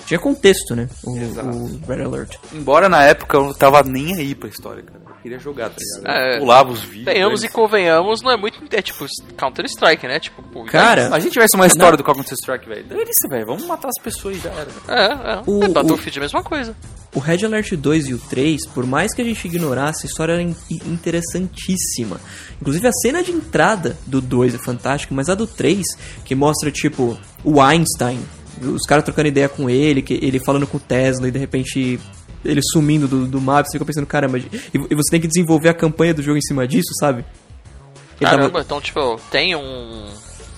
Tinha contexto, né? O, Exato. o Red Alert. Embora na época eu não tava nem aí pra história, cara. Eu queria jogar, tá ligado? É. Pulava os vídeos. Venhamos e velho. convenhamos, não é muito. É tipo Counter-Strike, né? Tipo, pô, Cara, Se a gente tivesse uma história do Counter Strike, velho, dane-se, velho. Vamos matar as pessoas e já era. É, é. O- é Battlefield é a mesma coisa. O Red Alert 2 e o 3, por mais que a gente ignorasse, a história era in- interessantíssima. Inclusive a cena de entrada do 2 é fantástica, mas a do 3, que mostra tipo o Einstein, os caras trocando ideia com ele, que ele falando com o Tesla e de repente ele sumindo do, do mapa, você fica pensando, caramba, e, e você tem que desenvolver a campanha do jogo em cima disso, sabe? Ele tava- Caramba, então, tipo, tem um.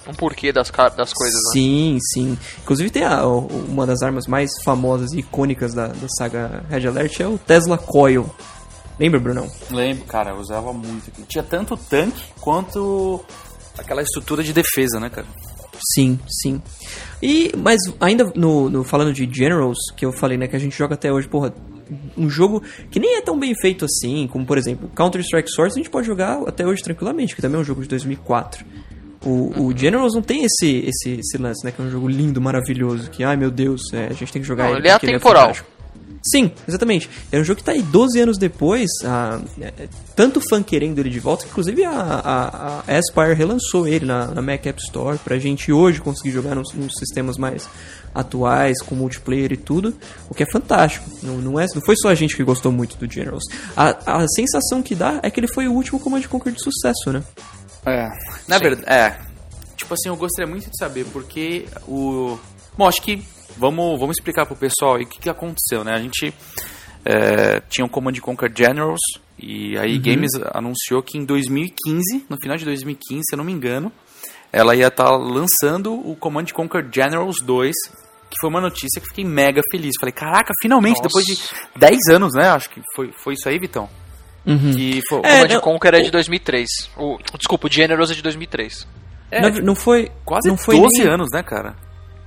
Um porquê das, das coisas, né? Sim, sim. Inclusive tem a- uma das armas mais famosas e icônicas da, da saga Red Alert é o Tesla Coil. Lembra, Brunão? Lembro, cara, eu usava muito aquilo. Tinha tanto tanque quanto aquela estrutura de defesa, né, cara? Sim, sim. E, mas ainda no, no- falando de Generals, que eu falei, né, que a gente joga até hoje, porra, um jogo que nem é tão bem feito assim, como por exemplo, Counter-Strike Source, a gente pode jogar até hoje tranquilamente, que também é um jogo de 2004. O, o Generals não tem esse, esse, esse lance, né, que é um jogo lindo, maravilhoso, que, ai meu Deus, é, a gente tem que jogar Não, ele ele é porque atemporal. fantástico. Sim, exatamente. É um jogo que tá aí 12 anos depois, ah, é, tanto fã querendo ele de volta, que inclusive a, a, a Aspire relançou ele na, na Mac App Store pra gente hoje conseguir jogar nos, nos sistemas mais atuais, com multiplayer e tudo, o que é fantástico. Não, não, é, não foi só a gente que gostou muito do Generals. A, a sensação que dá é que ele foi o último Command Conquer de sucesso, né? É. Na verdade, é. Tipo assim, eu gostaria muito de saber porque o. Bom, acho que vamos, vamos explicar pro pessoal aí o que, que aconteceu, né? A gente é, tinha o Command Conquer Generals e aí Games anunciou que em 2015, no final de 2015, se eu não me engano, ela ia estar lançando o Command Conquer Generals 2 que foi uma notícia que fiquei mega feliz. Falei, caraca, finalmente, Nossa. depois de 10 anos, né? Acho que foi, foi isso aí, Vitão. Uhum. Que foi, É, Command não- Conquer é de 2003. O, desculpa, o Generous é de 2003. é, não, não foi quase não foi 12 nem, anos, né, cara?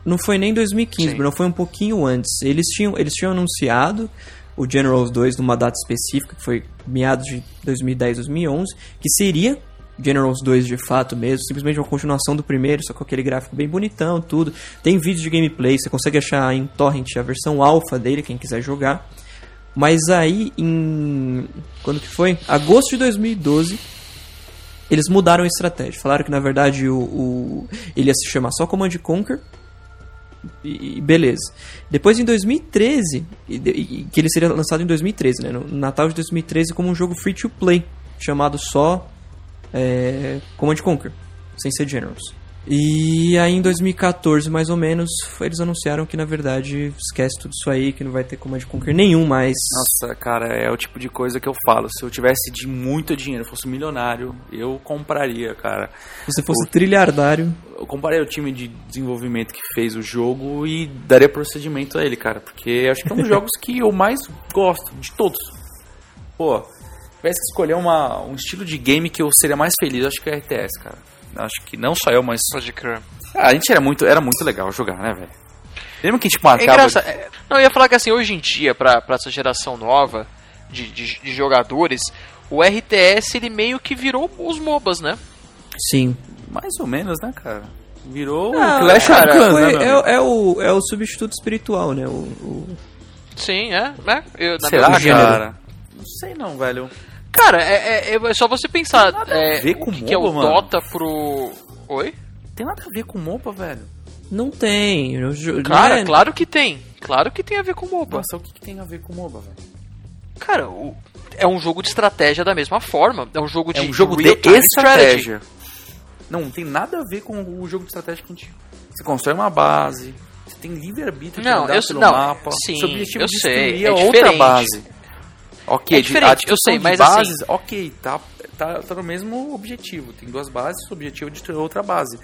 Não foi nem 2015, Sim. Bruno, foi um pouquinho antes. Eles tinham, eles tinham anunciado o Generals 2 numa data específica, que foi meados de 2010, 2011, que seria Generals 2 de fato mesmo, simplesmente uma continuação do primeiro, só com aquele gráfico bem bonitão, tudo. Tem vídeos de gameplay, você consegue achar em torrent a versão alpha dele, quem quiser jogar. Mas aí em quando que foi? Agosto de 2012, eles mudaram a estratégia. Falaram que na verdade o, o- ele ia se chamar só Command Conquer e, beleza. Depois em 2013, e, e- que ele seria lançado em 2013, né? No Natal de 2013 como um jogo free to play, chamado só é, Command Conquer, sem ser Generals. E aí em 2014, mais ou menos, eles anunciaram que na verdade esquece tudo isso aí, que não vai ter Command Conquer nenhum mais. Nossa, cara, é o tipo de coisa que eu falo. Se eu tivesse de muito dinheiro, fosse milionário, eu compraria, cara. Se você fosse trilhardário, Eu comparei o time de desenvolvimento que fez o jogo e daria procedimento a ele, cara. Porque acho que é um dos jogos que eu mais gosto, de todos. Pô, se tivesse que escolher uma, um estilo de game que eu seria mais feliz, acho que é RTS, cara. Acho que não só eu, mas. Pode crer. Ah, a gente era muito, era muito legal jogar, né, velho? Lembra que a gente É marcava. engraçado. é, Não, eu ia falar que assim, hoje em dia, pra, pra essa geração nova de, de, de jogadores, o RTS ele meio que virou os MOBAs, né? sim. Mais ou menos, né, cara? Virou Ah, o Clash cara, of Clans, Foi- né, é, é o, é o substituto espiritual, né? O, o- Sim, é. né? Eu, na Será, cara? Não sei não, velho. Cara, é, é- é só você pensar. nada É, a ver o com que, que é o mano. Dota pro. Oi? Tem nada a ver com MOBA, velho. Não tem. o não Cara, é- claro que tem. Claro que tem a ver com MOBA. Nossa, o que, que tem a ver com MOBA, velho? Cara, o- é um jogo de estratégia da mesma forma. É um jogo É de um jogo de estratégia. Não, não tem nada a ver com o jogo de estratégia que a gente. Você constrói uma base, você tem livre-arbítrio de Não, andar eu- pelo não, mapa. sim, seu objetivo eu é destruir sei, é a outra diferente. base. Ok, É de- diferente, eu sei, de mas bases, assim- ok, tá, tá, tá no mesmo objetivo. Tem duas bases, o objetivo é destruir outra base.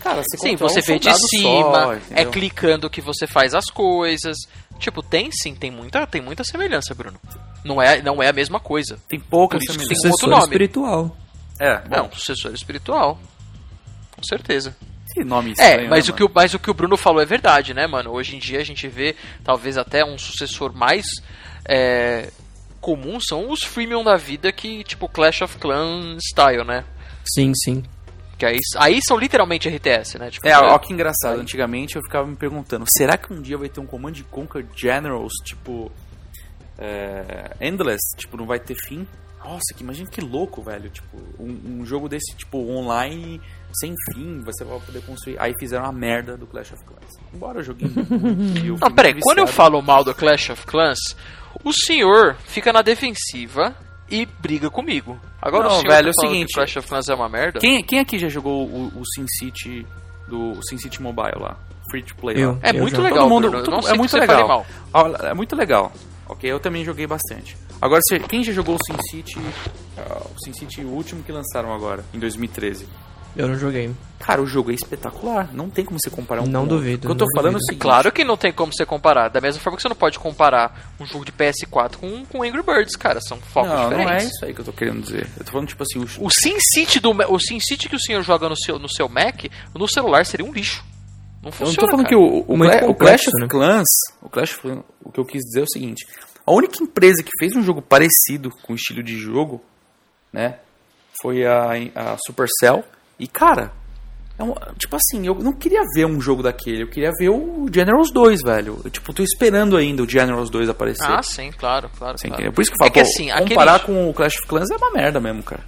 Cara, você Sim, você um vê de cima, só, é clicando que você faz as coisas. Tipo, tem sim, tem muita, tem muita semelhança, Bruno. Não é, não é a mesma coisa. Tem pouca Por isso que semelhança. tem um outro sucessor nome. espiritual. É, bom, Não, sucessor espiritual. Com certeza. que nome estranho, É, mas, né, o que o, mas o que o Bruno falou é verdade, né, mano? Hoje em dia a gente vê talvez até um sucessor mais é, comum são os freemium da vida que, tipo, Clash of Clans style, né? Sim, sim. Que aí, aí são literalmente RTS, né? Tipo, É, ó que engraçado. Antigamente eu ficava me perguntando, será que um dia vai ter um Command Conquer Generals, tipo. É, endless? Tipo, não vai ter fim? Nossa, que imagina que louco, velho. Tipo, um, um jogo desse, tipo, online, sem fim, você vai poder construir. Aí fizeram a merda do Clash of Clans. Embora eu joguei. eu Não, peraí, muito quando eu falo mal do Clash of Clans, o senhor fica na defensiva e briga comigo. Agora Não, o senhor velho, é tá o seguinte, que Clash of Clans é uma merda? Quem, quem aqui já jogou o, o SimCity do o SimCity Mobile lá? Free to play Eu. É muito já. legal, Todo mundo. Eu todo- é muito legal. É muito legal. Ok, eu também joguei bastante. Agora, se- quem já jogou o SimCity, ah, o SimCity último que lançaram agora, em 2013? Eu não joguei. Cara, o jogo é espetacular. Não tem como você comparar um Não com o outro. duvido, O que eu tô não falando é o duvido. seguinte. Claro que não tem como você comparar. Da mesma forma que você não pode comparar um jogo de PS4 com, com Angry Birds, cara. São focos Não, não é diferentes. isso aí que eu tô querendo dizer. Eu tô falando, tipo assim, o, O SimCity do o SimCity que o senhor joga no seu, no seu Mac, no celular seria um lixo. Não Eu funciona. não tô falando cara. que o, o, Cla- o complexo, Clash of né? Clans, o Clash of Clans, o que eu quis dizer é o seguinte: a única empresa que fez um jogo parecido com o estilo de jogo, né, foi a, a Supercell. E cara, é um- tipo assim, eu não queria ver um jogo daquele, eu queria ver o Generals 2, velho. Eu tipo tô esperando ainda o Generals 2 aparecer. Ah, sim, claro, claro. Claro. entendeu? Por isso que eu falo, É que pô, assim, aquele- comparar com o Clash of Clans é uma merda mesmo, cara.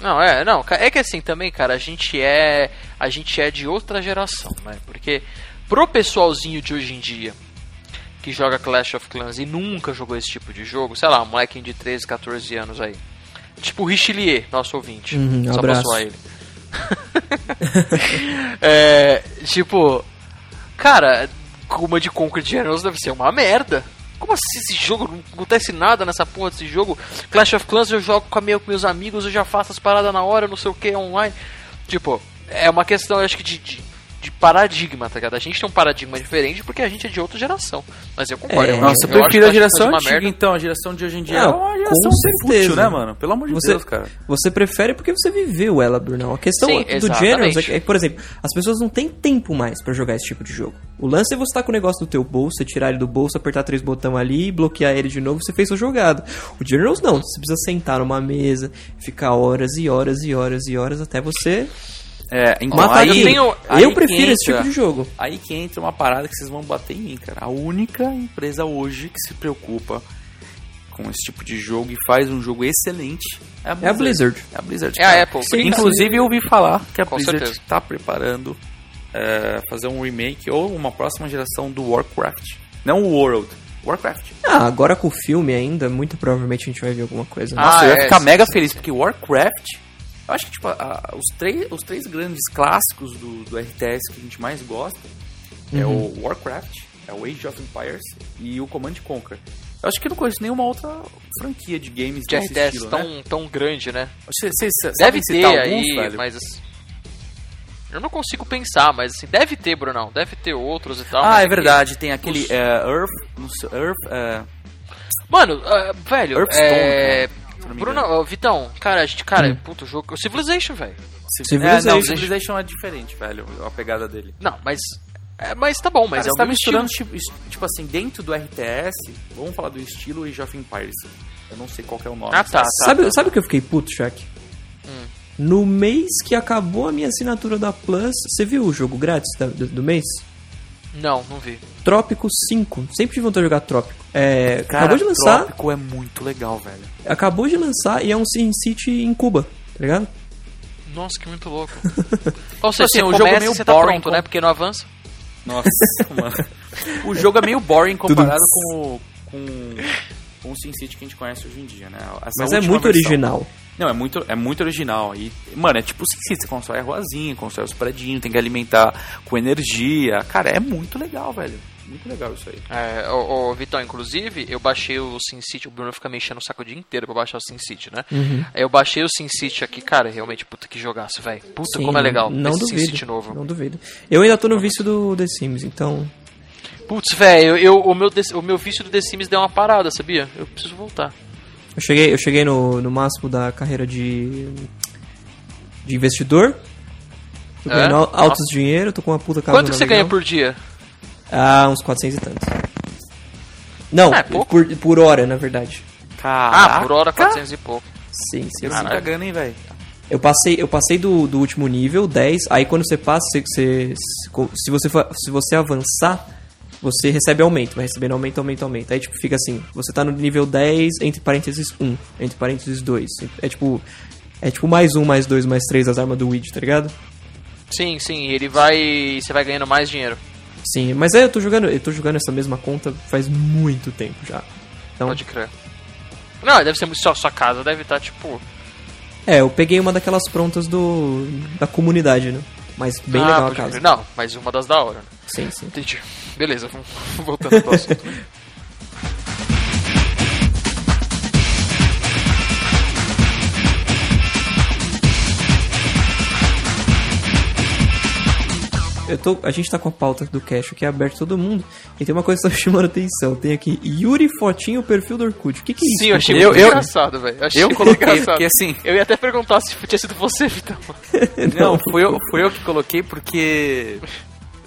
Não, é, não, é que assim também, cara, a gente é, a gente é de outra geração, né? Porque pro pessoalzinho de hoje em dia que joga Clash of Clans e nunca jogou esse tipo de jogo, sei lá, um molequinho de 13, 14 anos aí. Tipo o Richelieu, nosso ouvinte. Uhum, só abraço. pra ele. é, tipo, cara, Command Conquer Generals deve ser uma merda. Como assim esse jogo? Não acontece nada nessa porra desse jogo. Clash of Clans eu jogo com, a meu- com meus amigos, eu já faço as paradas na hora, não sei o que, online. Tipo, é uma questão, eu acho que de, de, de paradigma, tá ligado? A gente tem um paradigma diferente porque a gente é de outra geração. Mas eu concordo. É, eu, Nossa, eu, prefiro a geração faz uma antiga, merda. então. A geração de hoje em dia Não, é uma com geração certeza. fútil, né, mano? Pelo amor de Você, Deus, cara. você prefere porque você viveu ela, Brunão. A questão Sim, do exatamente. Generals é que, é por exemplo, as pessoas não têm tempo mais pra jogar esse tipo de jogo. O lance é você estar com o negócio do teu bolso, você tirar ele do bolso, apertar três botões ali, bloquear ele de novo, você fez sua jogada. O Generals não, você precisa sentar numa mesa, ficar horas e horas e horas e horas até você É, então, matar aí, aquilo. tenho- aí Eu prefiro esse entra- tipo de jogo. Aí que entra uma parada que vocês vão bater em mim, cara. A única empresa hoje que se preocupa com esse tipo de jogo e faz um jogo excelente é a É a Blizzard. Blizzard. É a Blizzard. É a. Apple. Sim, Inclusive eu ouvi falar que a Com Blizzard está preparando é, fazer um remake ou uma próxima geração do Warcraft. Não o World, Warcraft. Ah, agora com o filme ainda, muito provavelmente a gente vai ver alguma coisa. né? Ah, Nossa, eu ia é, ficar sim. mega feliz, porque Warcraft, eu acho que tipo, a- os, três, os três grandes clássicos do, do RTS que a gente mais gosta é Uhum. o Warcraft, é o Age of Empires e o Command and Conquer. Eu acho que eu não conheço nenhuma outra franquia de games De desse RTS estilo, tão, né? tão grande, né? Vocês, vocês Deve sabem ter citar aí, alguns, velho? mas. Eu não consigo pensar, mas assim, deve ter, Brunão. Deve ter outros e tal. Ah, mas é verdade, tem aquele os- é, Earth, não sei, Earth, é, Mano, ah, velho, Hearthstone, é. cara, Bruno, ó, Vitão, cara, a gente, cara, Hum. puto jogo. Civilization, velho. Civilization. É, não, Civilization é diferente, velho, a pegada dele. Não, mas. É, mas tá bom, mas Mas é você o tá mesmo misturando, estilo. tipo, tipo assim, dentro do RTS, vamos falar do estilo Age of Empires. Eu não sei qual que é o nome. Ah, tá, tá. sabe, tá. sabe o que eu fiquei puto, Shaq? Hum. No mês que acabou a minha assinatura da Plus, você viu o jogo grátis da- do, do mês? Não, não vi. Trópico 5. Sempre tive vontade de jogar Trópico. É, Cara, acabou de lançar, Trópico é muito legal, velho. acabou de lançar e é um Sin City em Cuba, tá ligado? Nossa, que muito louco. Ou seja, assim, você o jogo é meio você tá boring pronto, com- né? Porque não avança. Nossa, mano. O jogo é meio boring comparado com, o- com, com o SimCity que a gente conhece hoje em dia, né? Essa Mas é muito versão. original. Não, é muito, é muito original. E, mano, é tipo o SimCity, você constrói a ruazinha, constrói os predinhos, tem que alimentar com energia. Cara, é muito legal, velho. Muito legal isso aí. É, ô, ô, Vitão, inclusive, eu baixei o SimCity, o Bruno fica me enchendo o saco o dia inteiro pra baixar o SimCity, né? Uhum. Aí eu baixei o SimCity aqui, cara, realmente, puta que jogaço, velho. Puta, Sim, como é legal Não esse duvido. SimCity novo. Não duvido. Eu ainda tô no vício do The Sims, então. Putz, velho, eu, eu- o, meu, o meu vício do The Sims deu uma parada, sabia? Eu preciso voltar. Eu cheguei, eu cheguei no, no máximo da carreira de. de investidor. Tô É? ganhando al- altos Nossa. dinheiro, tô com uma puta casa Quanto que você ganha por dia? Ah, uns 400 e tantos. Não, É, pouco. por, por hora, na verdade. Caraca. Ah, por hora 400 e pouco. Sim, sim. Eu tô cagando, hein, velho. Eu passei, eu passei do, do último nível, 10. Aí quando você passa, você, você- se, você, fa- se você avançar, você recebe aumento. Vai recebendo aumento, aumento, aumento. Aí tipo, fica assim: você tá no nível 10, entre parênteses 1, entre parênteses 2. É tipo. É tipo mais um, mais dois, mais três as armas do Weed, tá ligado? Sim, sim, ele vai. Você vai ganhando mais dinheiro. Sim, mas é, eu tô jogando, eu tô jogando essa mesma conta faz muito tempo já. Então, Pode crer. Não, deve ser só sua casa, deve estar tipo. é, eu peguei uma daquelas prontas do da comunidade, né? Mas bem ah, legal a pode casa. Não, mas uma das da hora. né? Sim, sim. Entendi. Beleza, voltando pro assunto. Eu tô, a gente tá com a pauta do cash aqui aberta todo mundo. E tem uma coisa que tá chamando a atenção. Tem aqui Yuri Fotinho, perfil do Orkut. O que, que é isso? Sim, eu achei Eu- muito eu- engraçado, velho. Achei Eu coloquei, engraçado. porque assim. Eu ia até perguntar se tinha sido você, Vitão. Não, fui eu, fui eu que coloquei porque.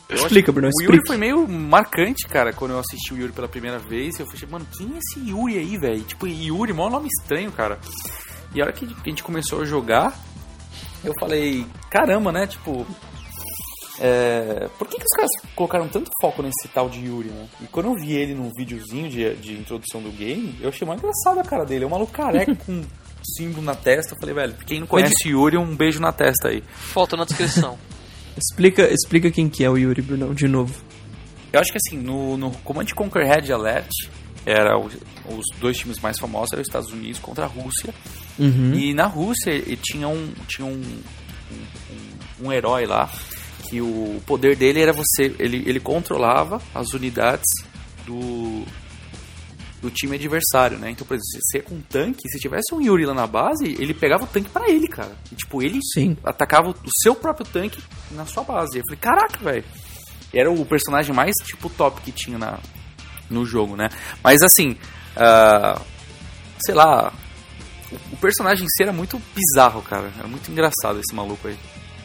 Explica, que Bruno, O Yuri foi meio marcante, cara, quando eu assisti o Yuri pela primeira vez. Eu falei, mano, quem é esse Yuri aí, velho? Tipo, Yuri, maior nome estranho, cara. E a hora que a gente começou a jogar, eu falei, caramba, né? Tipo. É, por que, que os caras colocaram tanto foco nesse tal de Yuri, né? E quando eu vi ele num videozinho de, de introdução do game, eu achei mais engraçado a cara dele. É um maluco careca com um símbolo na testa. Eu falei, velho, quem não conhece Yuri, um beijo na testa aí. Foto na descrição. Explica, explica quem que é o Yuri, Brunão, de novo. Eu acho que assim, no, no Command Conquer Red Alert, era o- os dois times mais famosos eram os Estados Unidos contra a Rússia. Uhum. E na Rússia tinha um, tinha um, um, um herói lá que o poder dele era você. Ele, ele controlava as unidades do. do time adversário, né? Então, por exemplo, se você com um tanque, se tivesse um Yuri lá na base, ele pegava o tanque pra ele, cara. E, tipo, ele Sim. atacava o seu próprio tanque na sua base. Eu falei, caraca, velho. Era o personagem mais, tipo, top que tinha na, no jogo, né? Mas, assim, ah, sei lá, o, o personagem em si era muito bizarro, cara. Era muito engraçado esse maluco aí.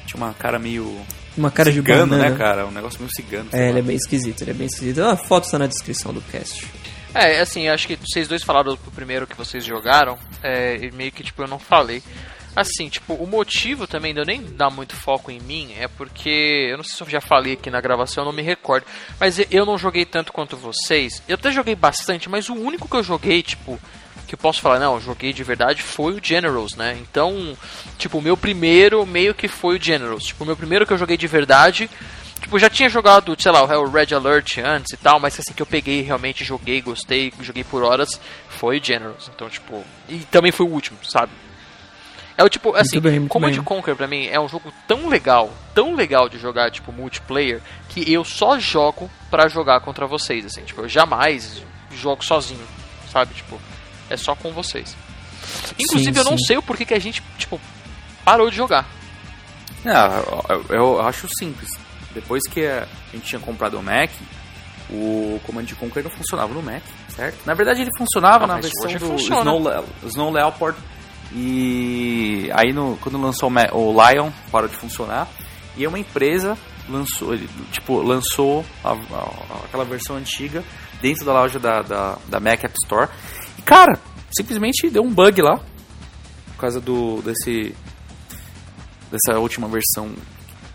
Tinha uma cara meio Uma cara cigano, de banana. né, cara? Um negócio meio cigano. É, lá. ele é bem esquisito, ele é bem esquisito. A foto está na descrição do cast. É, assim, acho que vocês dois falaram do primeiro que vocês jogaram, é, e meio que, tipo, eu não falei. Assim, tipo, o motivo também de eu nem dar muito foco em mim é porque, eu não sei se eu já falei aqui na gravação, eu não me recordo, mas eu não joguei tanto quanto vocês. Eu até joguei bastante, mas o único que eu joguei, tipo, que eu posso falar, não, eu joguei de verdade foi o Generals, né? Então, tipo, o meu primeiro meio que foi o Generals. Tipo, o meu primeiro que eu joguei de verdade Tipo, eu já tinha jogado, sei lá, o Red Alert antes e tal, mas assim que eu peguei, realmente joguei, gostei, joguei por horas, foi o Generals. Então, tipo, e também foi o último, sabe? É o tipo, assim, bem, muito Command bem. Conquer pra mim é um jogo tão legal, tão legal de jogar, tipo, multiplayer, que eu só jogo pra jogar contra vocês, assim, tipo, eu jamais jogo sozinho, sabe? Tipo, é só com vocês. Inclusive, Sim, eu não sim. sei o porquê que a gente, tipo, parou de jogar. Ah, eu, eu acho simples. Depois que a gente tinha comprado o Mac, o Command Conquer não funcionava no Mac, certo? Na verdade ele funcionava Ah, na versão do funciona. Snow, Le- Snow Leopard e aí no, quando lançou o, Lion parou de funcionar e uma empresa lançou, tipo, lançou a- a- aquela versão antiga dentro da loja da, da, da Mac App Store cara, simplesmente deu um bug lá por causa do desse dessa última versão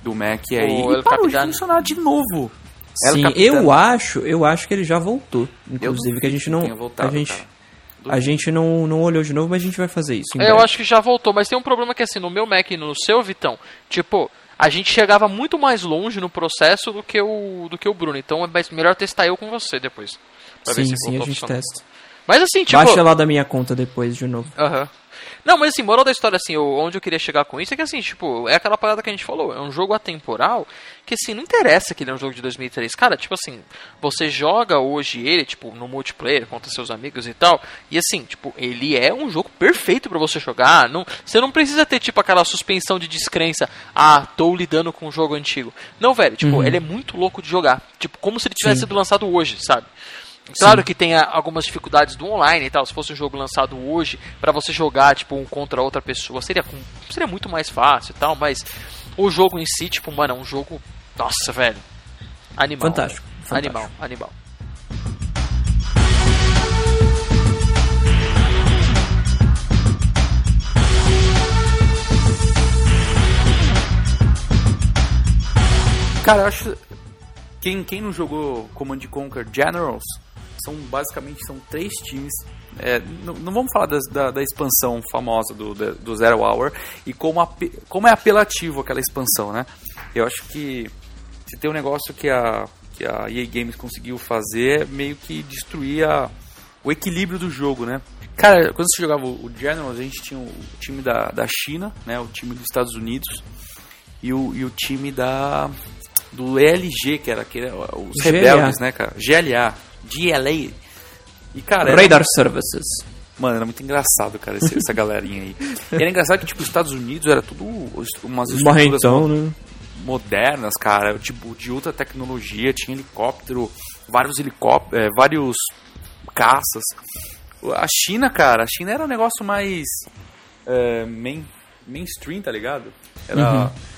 do Mac aí O e El parou de Capitan. funcionar de novo. El Sim, eu acho, eu acho que ele já voltou. Inclusive, que a gente não. voltado, a gente, cara. a gente não, não olhou de novo, mas a gente vai fazer isso. É, eu acho que já voltou, mas tem um problema que assim, no meu Mac e no seu, Vitão, tipo, a gente chegava muito mais longe no processo do que o, do que o Bruno. Então é mais- melhor testar eu com você depois. Pra ver Sim, se sim, a gente testa. Mas assim, tipo. Baixa lá da minha conta depois de novo. Aham. Não, mas assim, moral da história, assim, eu- onde eu queria chegar com isso é que, assim, tipo, é aquela parada que a gente falou, é um jogo atemporal que, assim, não interessa que ele é um jogo de 2003. Cara, tipo assim, você joga hoje ele, tipo, no multiplayer, contra seus amigos e tal, e assim, tipo, ele é um jogo perfeito pra você jogar, não, você não precisa ter, tipo, aquela suspensão de descrença, ah, tô lidando com um jogo antigo. Não, velho, tipo, ele é muito louco de jogar, tipo, como se ele tivesse Sim. sido lançado hoje, sabe? Claro que tem algumas dificuldades do online e tal. Se fosse um jogo lançado hoje, pra você jogar tipo um contra outra pessoa, seria, seria muito mais fácil e tal. Mas o jogo em si, tipo, mano, é um jogo. Nossa, velho. Animal. Fantástico, fantástico. Animal, animal. Cara, eu acho. Quem, quem não jogou Command Conquer Generals são basicamente são três times. É, não, não vamos falar das- da, da expansão famosa do, da- do Zero Hour e como, ape- como é apelativo aquela expansão, né? Eu acho que se tem um negócio que a, que a EA Games conseguiu fazer é meio que destruir a- o equilíbrio do jogo, né? Cara, quando você jogava o Generals, a gente tinha o time da, da China, né? O time dos Estados Unidos e o, e o time da do ELG, que era aquele, os GLA. rebeldes, né, cara? GLA, GLA. E cara, era, Radar Services. mano, era muito engraçado, cara, esse- essa galerinha aí. E era engraçado que tipo os Estados Unidos era tudo umas estruturas Marrentão, né? modernas, cara, tipo de ultra tecnologia, tinha helicóptero, vários helicópteros, vários caças. A China, cara, a China era um negócio mais é, main, mainstream, tá ligado? Era é,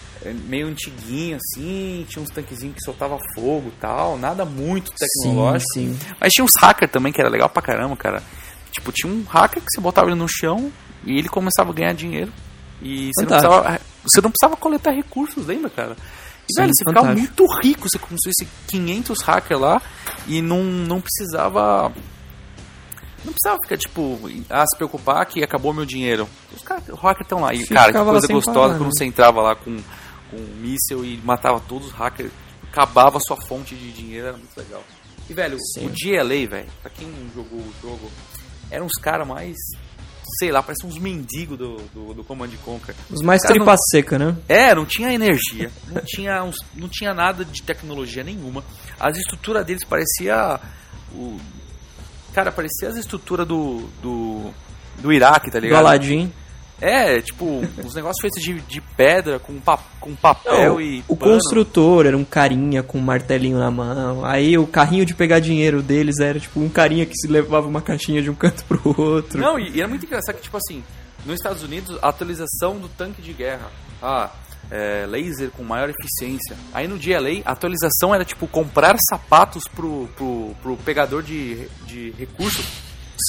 meio antiguinho assim, tinha uns tanquezinhos que soltava fogo e tal, nada muito tecnológico. Sim, sim. Mas tinha uns hackers também que era legal pra caramba, cara. Tipo, tinha um hacker que você botava ele no chão e ele começava a ganhar dinheiro. E você não, precisava, você não precisava coletar recursos, lembra, cara? E, Sim, velho, você ficava fantástico. muito rico, você construísse 500 hackers lá e não, não precisava... Não precisava ficar, tipo, ah, se preocupar que acabou meu dinheiro. Os caras, estão lá. E, Você cara, que ficava coisa gostosa parar, quando né? você entrava lá com, com um míssel e matava todos os hackers, acabava a sua fonte de dinheiro, era muito legal. E, velho, Sim. o GLA, velho, pra quem não jogou o jogo, eram uns caras mais, sei lá, parecem uns mendigos do, do, do Command Conquer. Os mais tripa seca, né? É, não tinha energia, não tinha, uns- não tinha nada de tecnologia nenhuma. As estruturas deles parecia o Cara, parecia as estruturas do, do, do Iraque, tá Do ligado? Aladdin. É, tipo, uns negócios feitos de, de pedra, com, pa, com papel Não, e o pano. construtor era um carinha com um martelinho na mão. Aí o carrinho de pegar dinheiro deles era tipo um carinha que se levava uma caixinha de um canto pro outro. Não, e, e era muito engraçado que, tipo assim, nos Estados Unidos, a atualização do tanque de guerra. Ah, é, laser com maior eficiência. Aí no GLA, a atualização era, tipo, comprar sapatos pro, pro, pro pegador de, de recursos.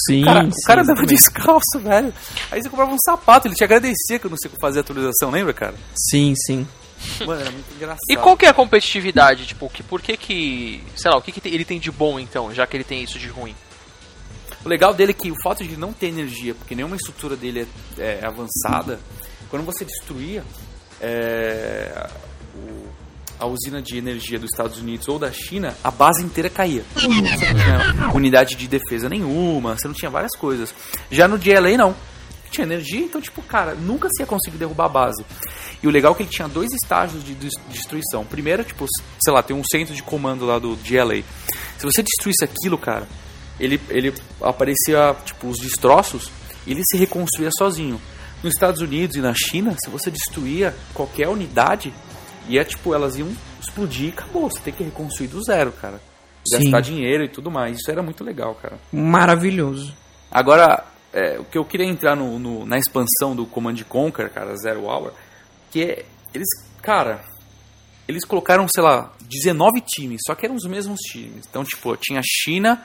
Sim, Cara, sim, o cara andava descalço, velho. Aí você comprava um sapato, ele te agradecia que eu não sei fazer a atualização, lembra, cara? Sim, sim. Mano, era muito engraçado. E qual que é a competitividade? Tipo, que, por que que... Sei lá, o que, que ele tem de bom, então, já que ele tem isso de ruim? O legal dele é que o fato de não ter energia, porque nenhuma estrutura dele é, é avançada, quando você destruía é, o- a usina de energia dos Estados Unidos ou da China, a base inteira caía. Você não tinha unidade de defesa nenhuma, você não tinha várias coisas. Já no GLA não. Tinha energia, então, tipo, cara, nunca se ia conseguir derrubar a base. E o legal é que ele tinha dois estágios de des- destruição. Primeiro, tipo, sei lá, tem um centro de comando lá do GLA. Se você destruísse aquilo, cara, ele, ele aparecia, tipo, os destroços e ele se reconstruía sozinho. Nos Estados Unidos e na China, se você destruía qualquer unidade, ia, tipo, elas iam explodir e acabou. Você tem que reconstruir do zero, cara. Sim. Gastar dinheiro e tudo mais. Isso era muito legal, cara. Maravilhoso. Agora, é, o que eu queria entrar no, no- na expansão do Command Conquer, cara, Zero Hour, que é, eles, cara, eles colocaram, sei lá, 19 times, só que eram os mesmos times. Então, tipo, tinha China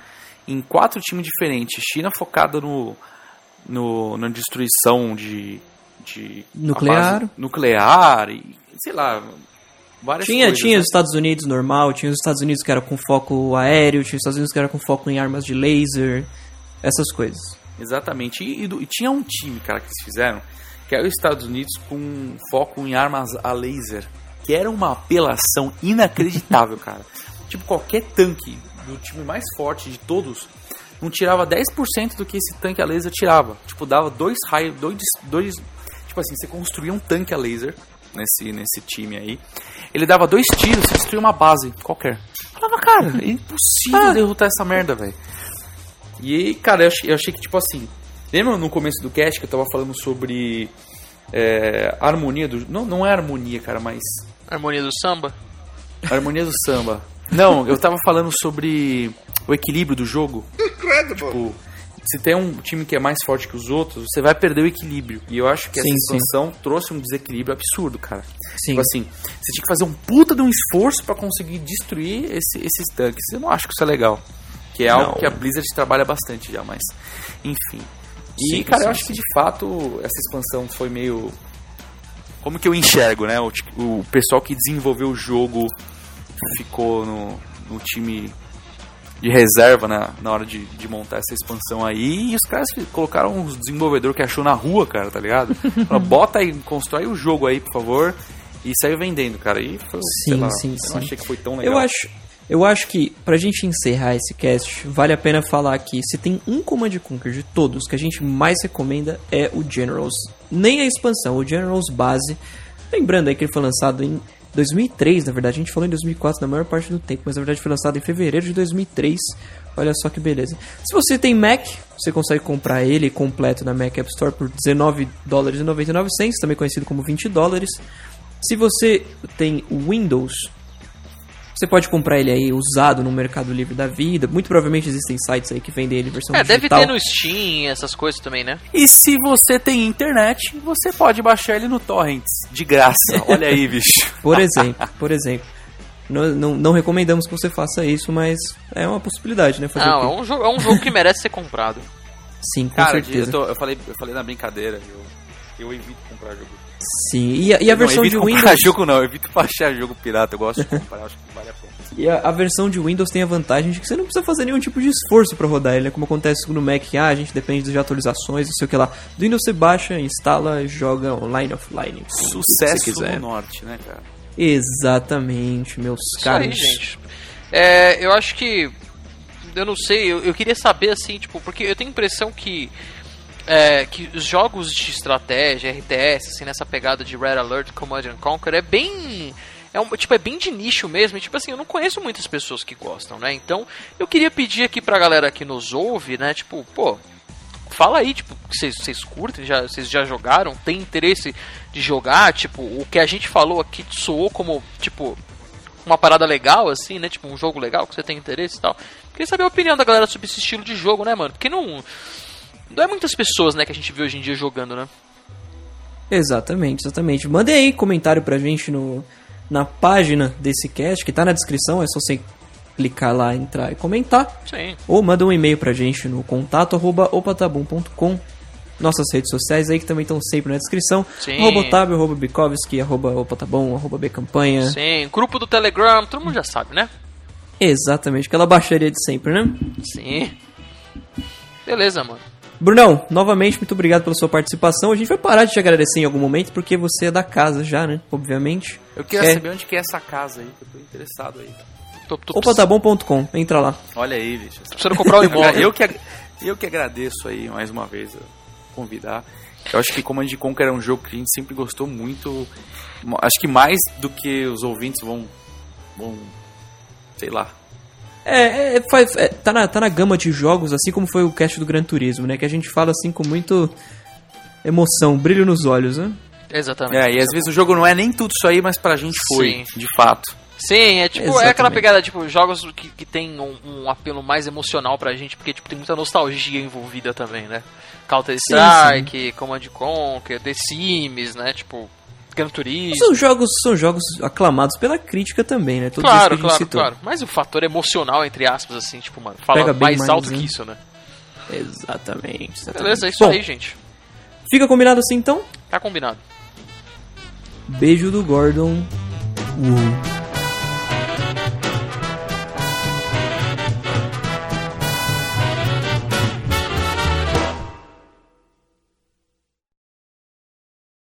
em quatro times diferentes. China focada no, no na destruição de, de Nuclear. nuclear e sei lá, várias Tinha, coisas, tinha né? os Estados Unidos normal, tinha os Estados Unidos que era com foco aéreo, tinha os Estados Unidos que era com foco em armas de laser, essas coisas. Exatamente. E, e e tinha um time, cara, que eles fizeram, que era os Estados Unidos com foco em armas a laser, que era uma apelação inacreditável, cara. Tipo, qualquer tanque do time mais forte de todos não tirava 10% do que esse tanque a laser tirava. Tipo, dava dois raios, dois, dois. Tipo assim, você construía um tanque a laser nesse, nesse time aí. Ele dava dois tiros e destruía uma base qualquer. Eu Falava, cara, é impossível derrotar essa merda, velho. E aí, cara, eu achei, eu achei que, tipo assim. Lembra no começo do cast que eu tava falando sobre é, a harmonia do. Não, não é harmonia, cara, mas. Harmonia do samba? harmonia do samba. Não, eu tava falando sobre o equilíbrio do jogo. Tipo, se tem um time que é mais forte que os outros, você vai perder o equilíbrio. E eu acho que essa Sim, sim. expansão trouxe um desequilíbrio absurdo, cara. Sim. Tipo assim, você tinha que fazer um puta de um esforço pra conseguir destruir esse- esses tanques. Eu não acho que isso é legal. Que é algo Não. que a Blizzard trabalha bastante já, mas. Enfim. E, Sim, cara, sim, eu acho que de fato essa expansão foi meio. Como que eu enxergo, né? O, o pessoal que desenvolveu o jogo ficou no, no time de reserva na, na hora de, de montar essa expansão aí. E os caras colocaram os desenvolvedores que achou na rua, cara, tá ligado? Falaram, Bota aí, constrói o jogo aí, por favor. E saiu vendendo, cara. E foi, Sim, lá, sim, eu sim. achei que foi tão legal. Eu acho, eu acho que pra gente encerrar esse cast, vale a pena falar que se tem um Command Conquer de todos que a gente mais recomenda é o Generals. Nem a expansão, o Generals base. Lembrando aí que ele foi lançado em 2003, na verdade, a gente falou em 2004 na maior parte do tempo, mas na verdade foi lançado em fevereiro de 2003. Olha só que beleza. Se você tem Mac, você consegue comprar ele completo na Mac App Store por 19 dólares e 99 cents, também conhecido como 20 dólares. Se você tem Windows, você pode comprar ele aí usado no Mercado Livre da vida. Muito provavelmente existem sites aí que vendem ele em versão É, deve digital. ter no Steam, essas coisas também, né? E se você tem internet, você pode baixar ele no Torrents, de graça. Olha aí, bicho. Por exemplo, por exemplo. Não, não, não recomendamos que você faça isso, mas é uma possibilidade, né? Fazer Não, é um, jogo, é um jogo que merece ser comprado. Sim, com Cara, eu, certeza. tô- eu falei, eu falei na brincadeira, eu, eu evito comprar jogo. Sim, e a, e a versão não, de evito comprar Windows. jogo não, eu evito baixar jogo pirata, eu gosto de comprar, acho que vale a pena. E a, a versão de Windows tem a vantagem de que você não precisa fazer nenhum tipo de esforço pra rodar ele, né? Como acontece no Mac, ah, a gente depende de atualizações, não sei o que lá. Do Windows você baixa, instala, joga online, offline. Sucesso no norte, né, cara? Exatamente, meus Isso caros. aí, gente. É, eu acho que. Eu não sei, eu, eu queria saber assim, tipo, porque eu tenho a impressão que. É, que os jogos de estratégia, RTS, assim, nessa pegada de Red Alert, Command and Conquer, é bem. é um, tipo, é bem de nicho mesmo, e tipo assim, eu não conheço muitas pessoas que gostam, né? Então, eu queria pedir aqui pra galera que nos ouve, né, tipo, pô, fala aí, tipo, vocês, curtem, já, vocês já jogaram, tem interesse de jogar, tipo, o que a gente falou aqui soou como, tipo, uma parada legal, assim, né? Tipo, um jogo legal que você tem interesse e tal. Queria saber a opinião da galera sobre esse estilo de jogo, né, mano? Porque não. Não é muitas pessoas, né, que a gente vê hoje em dia jogando, né? Exatamente, exatamente. Mandem aí comentário pra gente no, na página desse cast, que tá na descrição, é só você clicar lá, entrar e comentar. Sim. Ou manda um e-mail pra gente no contato arroba opatabum.com. Nossas redes sociais aí que também estão sempre na descrição. Sim. Arroba Otávio, arroba Bikovski, arroba opatabum, arroba Bcampanha. Sim, grupo do Telegram, todo mundo já sabe, né? Exatamente, aquela baixaria de sempre, né? Sim. Beleza, mano. Brunão, novamente, muito obrigado pela sua participação. A gente vai parar de te agradecer em algum momento, porque você é da casa já, né? Obviamente. Eu queria É. saber onde que é essa casa aí, que eu tô interessado aí. Tô, tô, Opatabom.com, entra lá. Olha aí, bicho. essa- precisando comprar um imóvel. Eu que, eu que agradeço aí mais uma vez convidar. Eu acho que Command Conquer é um jogo que a gente sempre gostou muito. Acho que mais do que os ouvintes vão. vão sei lá. É, é, faz- é, tá, na, tá na gama de jogos, assim como foi o cast do Gran Turismo, né? Que a gente fala assim com muito emoção, brilho nos olhos, né? Exatamente. É, e às vezes o jogo não é nem tudo isso aí, mas pra gente foi, Sim. de fato. Sim, é tipo, é Exatamente. aquela pegada, tipo, jogos que, que tem um, um apelo mais emocional pra gente, porque tipo, tem muita nostalgia envolvida também, né? Counter Strike, Command Conquer, The Sims, né? Tipo, Gran Turismo. São jogos, são jogos aclamados pela crítica também, né? Todos Claro, claro, citou. claro. Mas o fator emocional, entre aspas, assim, tipo, mano, fala mais, mais, alto né? que isso, né? Exatamente, exatamente. Beleza, é isso Bom, aí, gente. Fica combinado assim então? Tá combinado. Beijo do Gordon. Uou.